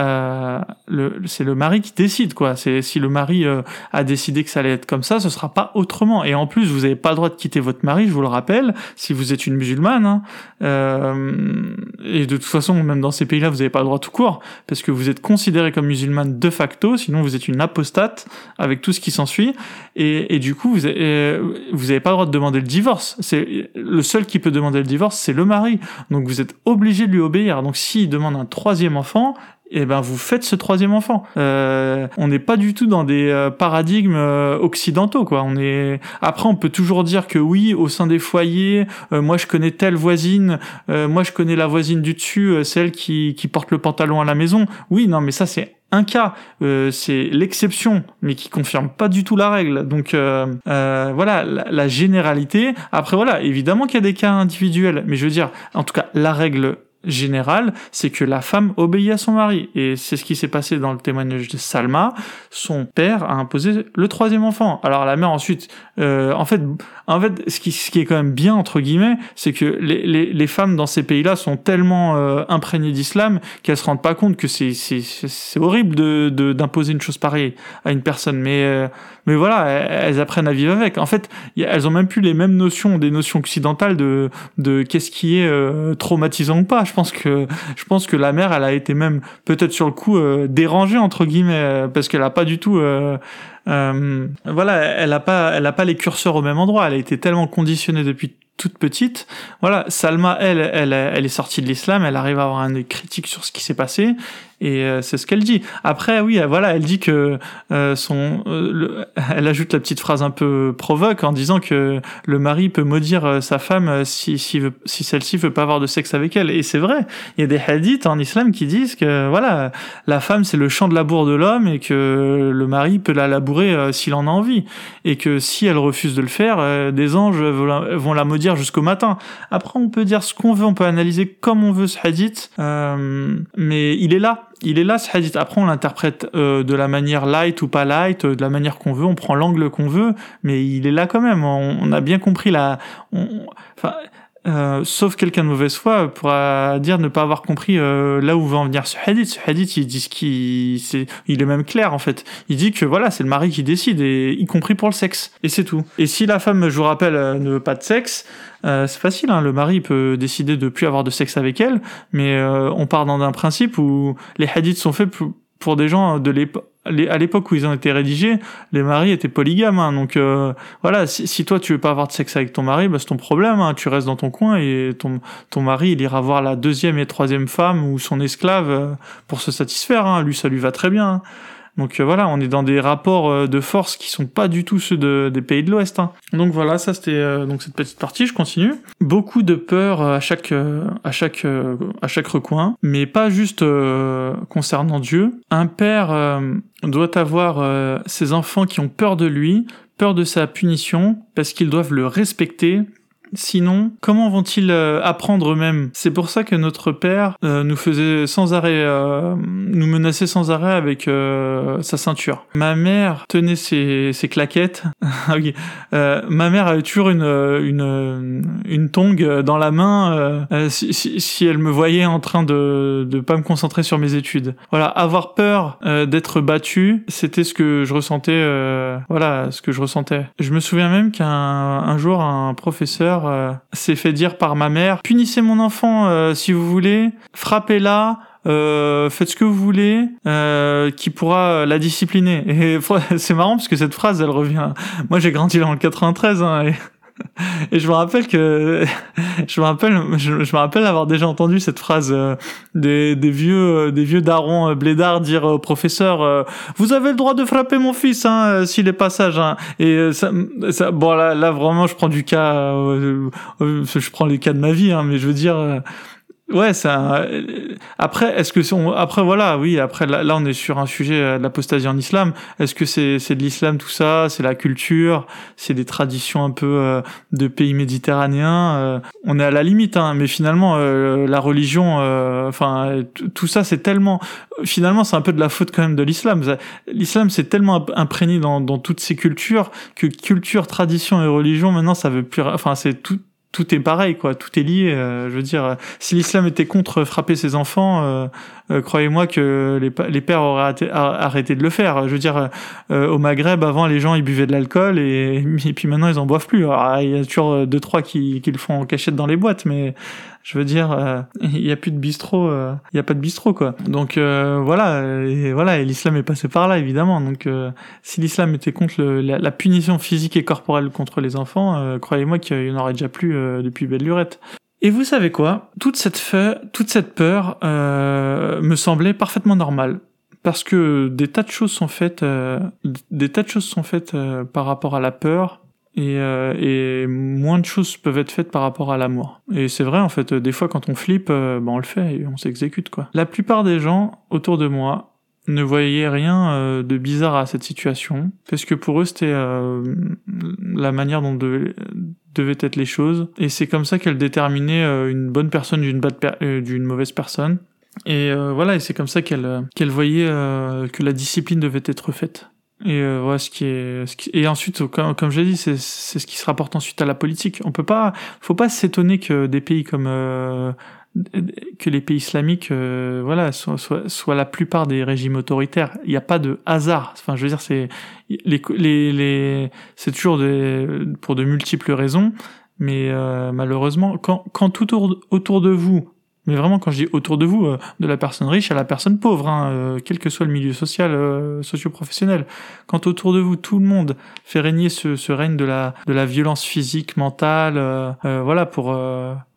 le, c'est le mari qui décide quoi. C'est si le mari a décidé que ça allait être comme ça, ce sera pas autrement. Et en plus, vous n'avez pas le droit de quitter votre mari, je vous le rappelle, si vous êtes une musulmane. Hein. et de toute façon, même dans ces pays-là, vous n'avez pas le droit tout court parce que vous êtes considéré comme musulmane de facto, sinon vous êtes une apostate avec tout ce qui s'ensuit. Et, et, du coup, vous n'avez euh, pas le droit de demander le divorce. C'est le seul qui peut demander le divorce, c'est le mari. Donc vous êtes obligé de lui obéir. Donc s'il demande un troisième enfant, eh ben vous faites ce troisième enfant. Euh, on n'est pas du tout dans des euh, paradigmes euh, occidentaux quoi. On est après on peut toujours dire que oui au sein des foyers, euh, moi je connais telle voisine, moi je connais la voisine du dessus, celle qui qui porte le pantalon à la maison. Oui non mais ça c'est un cas, euh, c'est l'exception, mais qui confirme pas du tout la règle. Donc euh, euh, voilà, la, la, généralité. Après voilà, évidemment qu'il y a des cas individuels, mais je veux dire, en tout cas, la règle général, c'est que la femme obéit à son mari. Et c'est ce qui s'est passé dans le témoignage de Salma. Son père a imposé le troisième enfant. Alors la mère ensuite, euh, en fait, en fait, ce qui, ce qui est quand même bien entre guillemets, c'est que les, les, les, femmes dans ces pays-là sont tellement euh, imprégnées d'islam qu'elles se rendent pas compte que c'est c'est horrible de d'imposer une chose pareille à une personne. Mais euh, mais voilà, elles apprennent à vivre avec. En fait, elles ont même plus les mêmes notions, des notions occidentales de de qu'est-ce qui est euh, traumatisant ou pas. Je pense que je pense que la mère, elle a été même peut-être sur le coup euh, dérangée entre guillemets euh, parce qu'elle a pas du tout euh, voilà, elle a pas elle a pas les curseurs au même endroit. Elle a été tellement conditionnée depuis toute petite. Voilà, Salma, elle, elle, elle est sortie de l'islam, elle arrive à avoir un critique sur ce qui s'est passé, et euh, c'est ce qu'elle dit. Après, oui, voilà, elle dit que euh, son, *laughs* elle ajoute la petite phrase un peu provoque en disant que le mari peut maudire sa femme si si, si celle-ci veut pas avoir de sexe avec elle. Et c'est vrai, il y a des hadiths en islam qui disent que voilà, la femme c'est le champ de labour de l'homme et que le mari peut la labourer s'il en a envie, et que si elle refuse de le faire, des anges vont la maudire jusqu'au matin. Après, on peut dire ce qu'on veut, on peut analyser comme on veut ce hadith, euh, mais il est là. Il est là ce hadith. Après, on l'interprète euh, de la manière light ou pas light, de la manière qu'on veut, on prend l'angle qu'on veut, mais il est là quand même. On, a bien compris la. Enfin, euh, sauf quelqu'un de mauvaise foi pourra dire ne pas avoir compris euh, là où va en venir ce hadith. Ce hadith, il dit ce qui, c'est, il est même clair en fait. Il dit que voilà, c'est le mari qui décide, et y compris pour le sexe, et c'est tout. Et si la femme, je vous rappelle, euh, ne veut pas de sexe, euh, c'est facile. Hein, le mari peut décider de plus avoir de sexe avec elle, mais on part dans un principe où les hadiths sont faits pour des gens de l'époque à l'époque où ils ont été rédigés, les maris étaient polygames. Hein, donc euh, voilà, si, toi tu veux pas avoir de sexe avec ton mari, bah, c'est ton problème. Hein, tu restes dans ton coin et ton, ton mari il ira voir la deuxième et troisième femme ou son esclave euh, pour se satisfaire. Hein. Lui ça lui va très bien. Donc euh, voilà, on est dans des rapports euh, de force qui sont pas du tout ceux de, des pays de l'Ouest. Hein. Donc voilà, ça c'était euh, donc cette petite partie. Je continue. Beaucoup de peur à chaque à chaque à chaque recoin, mais pas juste concernant Dieu. Un père doit avoir ses enfants qui ont peur de lui, peur de sa punition, parce qu'ils doivent le respecter Sinon, comment vont-ils euh, apprendre eux-mêmes? C'est pour ça que notre père euh, nous faisait sans arrêt, euh, nous menaçait sans arrêt avec sa ceinture. Ma mère tenait ses, ses claquettes. *laughs* Ah ma mère avait toujours une, une, une tongue dans la main si, si, elle me voyait en train de ne pas me concentrer sur mes études. Voilà, avoir peur d'être battu, c'était ce que je ressentais. voilà, ce que je ressentais. Je me souviens même qu'un un jour, un professeur euh, s'est fait dire par ma mère punissez mon enfant euh, si vous voulez, frappez-la. Euh, faites ce que vous voulez, qui pourra la discipliner. Et *laughs* c'est marrant parce que cette phrase, elle revient. Moi, j'ai grandi dans le 93, hein, et je me rappelle que *laughs* je me rappelle je, me rappelle avoir déjà entendu cette phrase euh, des, des vieux euh, des vieux darons euh, blédards dire au professeur vous avez le droit de frapper mon fils hein, s'il est pas sage hein. et ça, ça bon là, là vraiment je prends du cas je prends les cas de ma vie hein, mais je veux dire Ouais, ça. Après, est-ce que on... après voilà, oui, après là, on est sur un sujet euh, de l'apostasie en islam. Est-ce que c'est c'est de l'islam tout ça? C'est la culture? C'est des traditions un peu euh, de pays méditerranéens? Euh, On est à la limite, hein, mais finalement la religion, enfin tout ça, c'est tellement. Finalement, c'est un peu de la faute quand même de l'islam. L'islam, c'est tellement imprégné dans dans toutes ces cultures que culture, tradition et religion, maintenant, ça veut plus. Enfin, c'est tout tout est pareil, quoi. Tout est lié. Euh, je veux dire, si l'islam était contre frapper ses enfants, euh, euh, croyez-moi que les, les, pères auraient arrêté de le faire. Je veux dire, au Maghreb, avant, les gens ils buvaient de l'alcool et, *laughs* et, puis maintenant ils en boivent plus. Alors, il y a toujours deux trois qui, qui le font en cachette dans les boîtes, mais je veux dire, euh, il y a plus de bistrot, euh, il y a pas de bistrot quoi. Donc euh, voilà, et voilà, et l'islam est passé par là évidemment. Donc si l'islam était contre la, punition physique et corporelle contre les enfants, croyez-moi qu'il y en aurait déjà plus depuis belle lurette. Et vous savez quoi? Toute cette fe toute cette peur me semblait parfaitement normale parce que des tas de choses sont faites, des tas de choses sont faites par rapport à la peur et, euh, et, moins de choses peuvent être faites par rapport à l'amour. Et c'est vrai en fait, des fois quand on flippe, euh, ben on le fait et on s'exécute quoi. La plupart des gens autour de moi ne voyaient rien euh, de bizarre à cette situation parce que pour eux c'était euh, la manière dont devaient être les choses et c'est comme ça qu'elle déterminait une bonne personne d'une mauvaise personne et voilà et c'est comme ça qu'elle qu'elle voyait que la discipline devait être faite et euh, voilà ce qui est, ce qui... et ensuite, comme, comme j'ai dit, c'est ce qui se rapporte ensuite à la politique. On peut pas, faut pas s'étonner que des pays comme euh, que les pays islamiques, euh, voilà, soient, soient, soient, la plupart des régimes autoritaires. Il n'y a pas de hasard. Enfin, je veux dire, c'est les, les, les c'est toujours des, pour de multiples raisons. Mais euh, malheureusement, quand, quand tout autour, autour de vous mais vraiment, quand je dis autour de vous, euh, de la personne riche à la personne pauvre, hein, euh, quel que soit le milieu social, euh, socio-professionnel. Quand autour de vous, tout le monde fait régner ce, ce règne de la, de la violence physique, mentale, voilà, pour...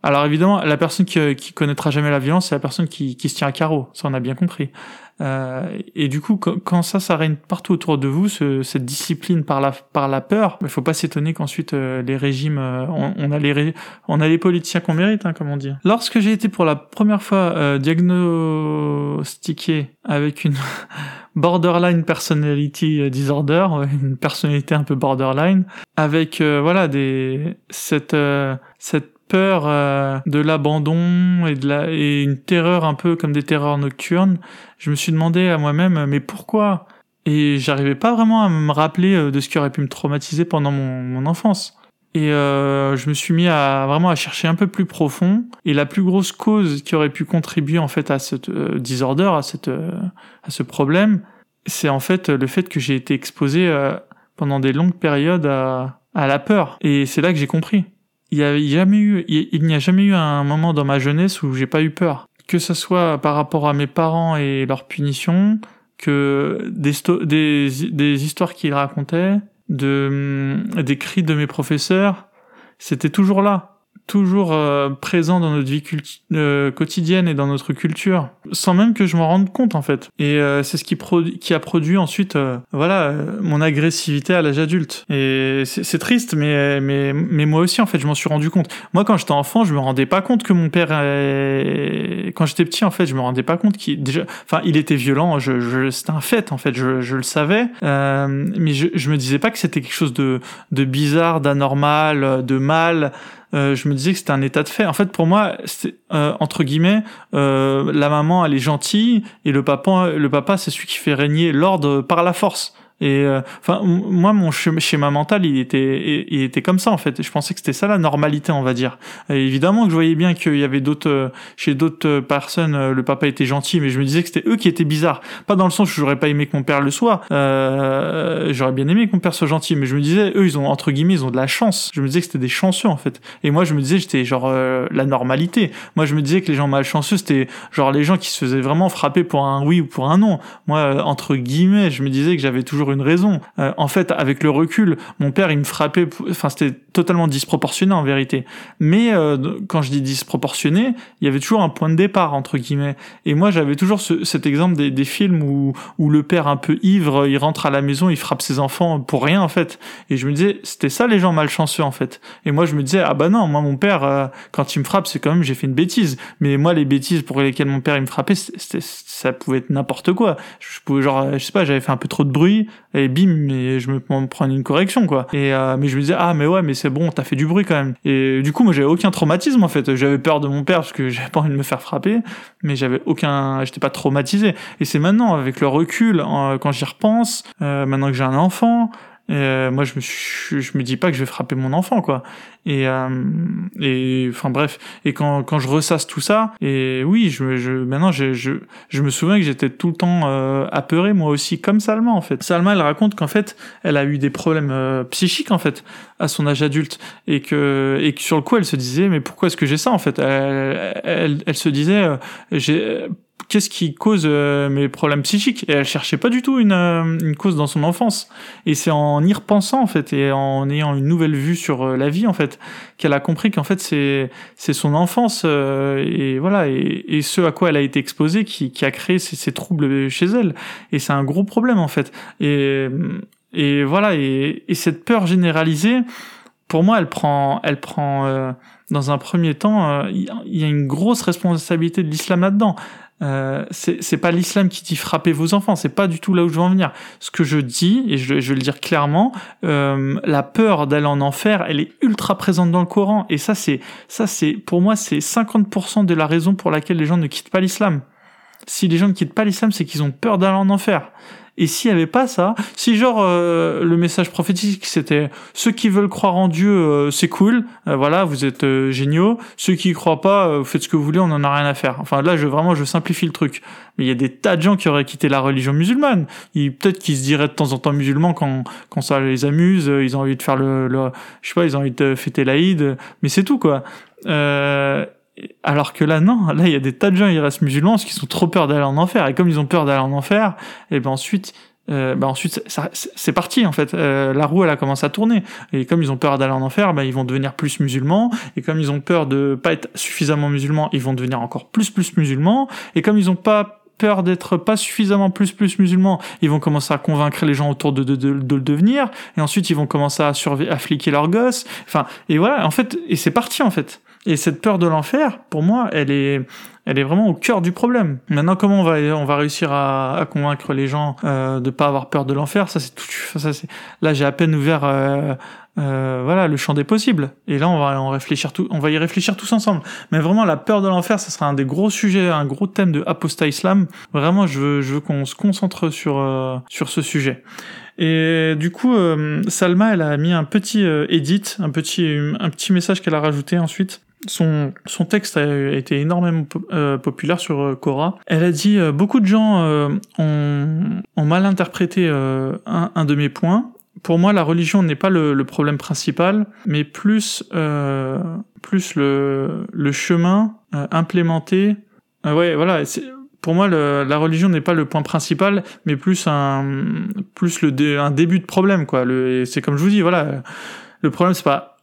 Alors évidemment, la personne qui, qui connaîtra jamais la violence, c'est la personne qui, qui se tient à carreau, ça on a bien compris. Euh, et du coup, quand, ça, ça règne partout autour de vous, ce, cette discipline par la par la peur, il faut pas s'étonner qu'ensuite euh, les régimes, euh, on, a les on a les politiciens qu'on mérite, hein, comme on dit. Lorsque j'ai été pour la première fois diagnostiqué avec une *laughs* borderline personality disorder, une personnalité un peu borderline, avec voilà des cette cette peur euh, de l'abandon et de la et une terreur un peu comme des terreurs nocturnes, je me suis demandé à moi-même mais pourquoi? Et j'arrivais pas vraiment à me rappeler euh, de ce qui aurait pu me traumatiser pendant mon, mon enfance. Et euh, je me suis mis à vraiment à chercher un peu plus profond. Et la plus grosse cause qui aurait pu contribuer en fait à cette euh, à cette à ce problème, c'est en fait le fait que j'ai été exposé pendant des longues périodes à, à la peur. Et c'est là que j'ai compris il n'y a jamais eu, il n'y a jamais eu un moment dans ma jeunesse où j'ai pas eu peur. Que ce soit par rapport à mes parents et leurs punitions, que des, histoires qu'il racontait, de, des cris de mes professeurs, c'était toujours là toujours euh, présent dans notre vie euh, quotidienne et dans notre culture, sans même que je m'en rende compte en fait. Et euh, c'est ce qui, qui a produit ensuite, voilà, mon agressivité à l'âge adulte. Et c'est triste, mais, mais, mais moi aussi en fait, je m'en suis rendu compte. Moi, quand j'étais enfant, je me rendais pas compte que mon père, quand j'étais petit en fait, je me rendais pas compte qu'il déjà, enfin, il était violent. Je, je c'était un fait en fait, je, je le savais, mais je, je me disais pas que c'était quelque chose de, de bizarre, d'anormal, de mal. Euh, je me disais que c'était un état de fait. En fait, pour moi, euh, entre guillemets, euh, la maman elle est gentille et le papa, le papa c'est celui qui fait régner l'ordre par la force. Et euh, enfin, moi, mon schéma mental, il était, il était comme ça en fait. Je pensais que c'était ça la normalité, on va dire. évidemment que je voyais bien qu'il y avait d'autres, euh, chez d'autres euh, personnes, le papa était gentil, mais je me disais que c'était eux qui étaient bizarres. Pas dans le sens où j'aurais pas aimé que mon père le soit. Euh, j'aurais bien aimé que mon père soit gentil, mais je me disais, eux, ils ont entre guillemets, ils ont de la chance. Je me disais que c'était des chanceux en fait. Et moi, je me disais, j'étais genre la normalité. Moi, je me disais que les gens malchanceux, c'était genre les gens qui se faisaient vraiment frapper pour un oui ou pour un non. Moi, entre guillemets, je me disais que j'avais toujours une raison. Euh, en fait, avec le recul, mon père, il me frappait, enfin, c'était totalement disproportionné en vérité. Mais euh, quand je dis disproportionné, il y avait toujours un point de départ, entre guillemets. Et moi, j'avais toujours cet exemple des, films où, où le père un peu ivre, il rentre à la maison, il frappe ses enfants pour rien, en fait. Et je me disais, c'était ça les gens malchanceux, en fait. Et moi, je me disais, ah bah non, moi, mon père, euh, quand il me frappe, c'est quand même, j'ai fait une bêtise. Mais moi, les bêtises pour lesquelles mon père, il me frappait, ça pouvait être n'importe quoi. Je pouvais, genre, je sais pas, j'avais fait un peu trop de bruit, et bim, mais je me prends une correction, quoi. Et, euh, mais je me disais, ah, mais ouais, mais c'est bon, t'as fait du bruit quand même. Et du coup, moi, j'avais aucun traumatisme, en fait. J'avais peur de mon père parce que *laughs* j'avais pas envie de me faire frapper, mais j'avais aucun, j'étais pas traumatisé. Et c'est maintenant, avec le recul, quand j'y repense, euh, maintenant que j'ai un enfant, euh, moi, je me, je me dis pas que je vais frapper mon enfant, quoi. Et, euh, et enfin bref. Et quand, quand je ressasse tout ça, et oui, je, je maintenant, je, je, je me souviens que j'étais tout le temps euh, apeuré, moi aussi, comme Salma, en fait. Salma, elle raconte qu'en fait, elle a eu des problèmes euh, psychiques, en fait, à son âge adulte, et que, et que sur le coup, elle se disait, mais pourquoi est-ce que j'ai ça, en fait? Elle, elle, elle, se disait, euh, j'ai qu'est-ce qui cause euh, mes problèmes psychiques? Et elle cherchait pas du tout une, euh, une cause dans son enfance. Et c'est en y repensant en fait et en ayant une nouvelle vue sur euh, la vie en fait qu'elle a compris qu'en fait c'est c'est son enfance et voilà et, et, ce à quoi elle a été exposée qui, qui a créé ces, ces troubles chez elle. Et c'est un gros problème en fait. Et et voilà et, et cette peur généralisée pour moi elle prend elle prend dans un premier temps il y a une grosse responsabilité de l'islam là-dedans euh, c'est pas l'islam qui dit frappez vos enfants, c'est pas du tout là où je veux en venir. Ce que je dis, et je, je vais le dire clairement, euh, la peur d'aller en enfer, elle est ultra présente dans le Coran, et ça c'est ça c'est pour moi c'est 50% de la raison pour laquelle les gens ne quittent pas l'islam. Si les gens ne quittent pas l'islam, c'est qu'ils ont peur d'aller en enfer. Et s'il n'y avait pas ça, si genre euh, le message prophétique c'était ceux qui veulent croire en Dieu, euh, c'est cool, euh, voilà, vous êtes géniaux. Ceux qui y croient pas, vous faites ce que vous voulez, on en a rien à faire. Enfin là, je vraiment je simplifie le truc. Mais il y a des tas de gens qui auraient quitté la religion musulmane. Peut-être qu'ils se diraient de temps en temps musulmans quand quand ça les amuse, ils ont envie de faire le, le je sais pas, ils ont envie de fêter l'Aïd, mais c'est tout quoi. Euh, alors que là, non, là, il y a des tas de gens, ils restent musulmans parce qu'ils sont trop peur d'aller en enfer. Et comme ils ont peur d'aller en enfer, et ben ensuite, euh, ben ensuite, c'est parti en fait. Euh, la roue, elle a commencé à tourner. Et comme ils ont peur d'aller en enfer, ben ils vont devenir plus musulmans. Et comme ils ont peur de pas être suffisamment musulmans, ils vont devenir encore plus plus musulmans. Et comme ils ont pas peur d'être pas suffisamment plus plus musulmans, ils vont commencer à convaincre les gens autour de, de, de, le devenir, et ensuite ils vont commencer à, à fliquer leurs gosses, enfin, et voilà, en fait, et c'est parti en fait. Et cette peur de l'enfer, pour moi, elle est, elle est vraiment au cœur du problème. Maintenant, comment on va, on va réussir à, à convaincre les gens euh, de pas avoir peur de l'enfer? Ça, c'est tout. Ça, c'est. Là, j'ai à peine ouvert, euh, euh, voilà, le champ des possibles. Et là, on va en réfléchir tout, on va y réfléchir tous ensemble. Mais vraiment, la peur de l'enfer, ça sera un des gros sujets, un gros thème de apostat islam. Vraiment, je veux, je veux qu'on se concentre sur euh, sur ce sujet. Et du coup, euh, Salma, elle a mis un petit euh, edit, un petit, un petit message qu'elle a rajouté ensuite son, son texte a été énormément euh, populaire sur euh, Quora. Elle a dit euh, beaucoup de gens ont, ont, mal interprété un, un, de mes points. Pour moi, la religion n'est pas le, le, problème principal, mais plus plus le, le chemin implémenté. ouais, voilà. pour moi, la religion n'est pas le point principal, mais plus un, plus le un début de problème, quoi. C'est comme je vous dis, voilà, le problème c'est pas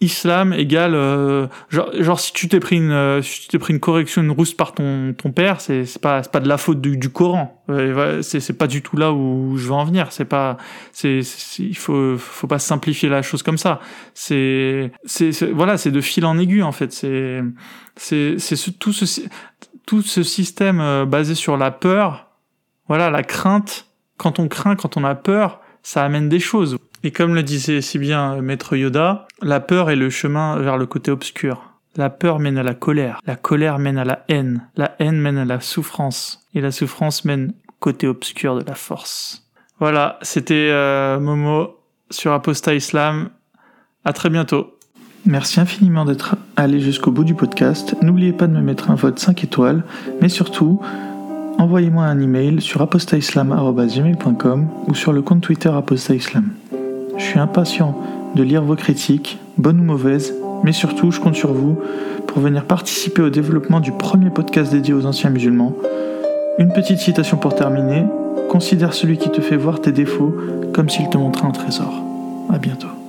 islam égale euh, genre, genre si tu t'es pris une euh, si tu t'es pris une correction une rousse par ton ton père c'est c'est pas c'est pas de la faute du, du Coran. Euh, c'est c'est pas du tout là où je veux en venir. C'est pas c'est il faut faut pas simplifier la chose comme ça. C'est c'est voilà c'est de fil en aiguille en fait. C'est c'est c'est ce, tout ce tout ce système basé sur la peur voilà la crainte. Quand on craint quand on a peur ça amène des choses et comme le disait si bien Maître Yoda, la peur est le chemin vers le côté obscur. La peur mène à la colère, la colère mène à la haine, la haine mène à la souffrance, et la souffrance mène au côté obscur de la force. Voilà, c'était euh, Momo sur Apostat Islam. À très bientôt. Merci infiniment d'être allé jusqu'au bout du podcast. N'oubliez pas de me mettre un vote 5 étoiles, mais surtout, envoyez-moi un email sur apostaislam.com ou sur le compte Twitter apostaislam. Je suis impatient de lire vos critiques, bonnes ou mauvaises, mais surtout je compte sur vous pour venir participer au développement du premier podcast dédié aux anciens musulmans. Une petite citation pour terminer. Considère celui qui te fait voir tes défauts comme s'il te montrait un trésor. À bientôt.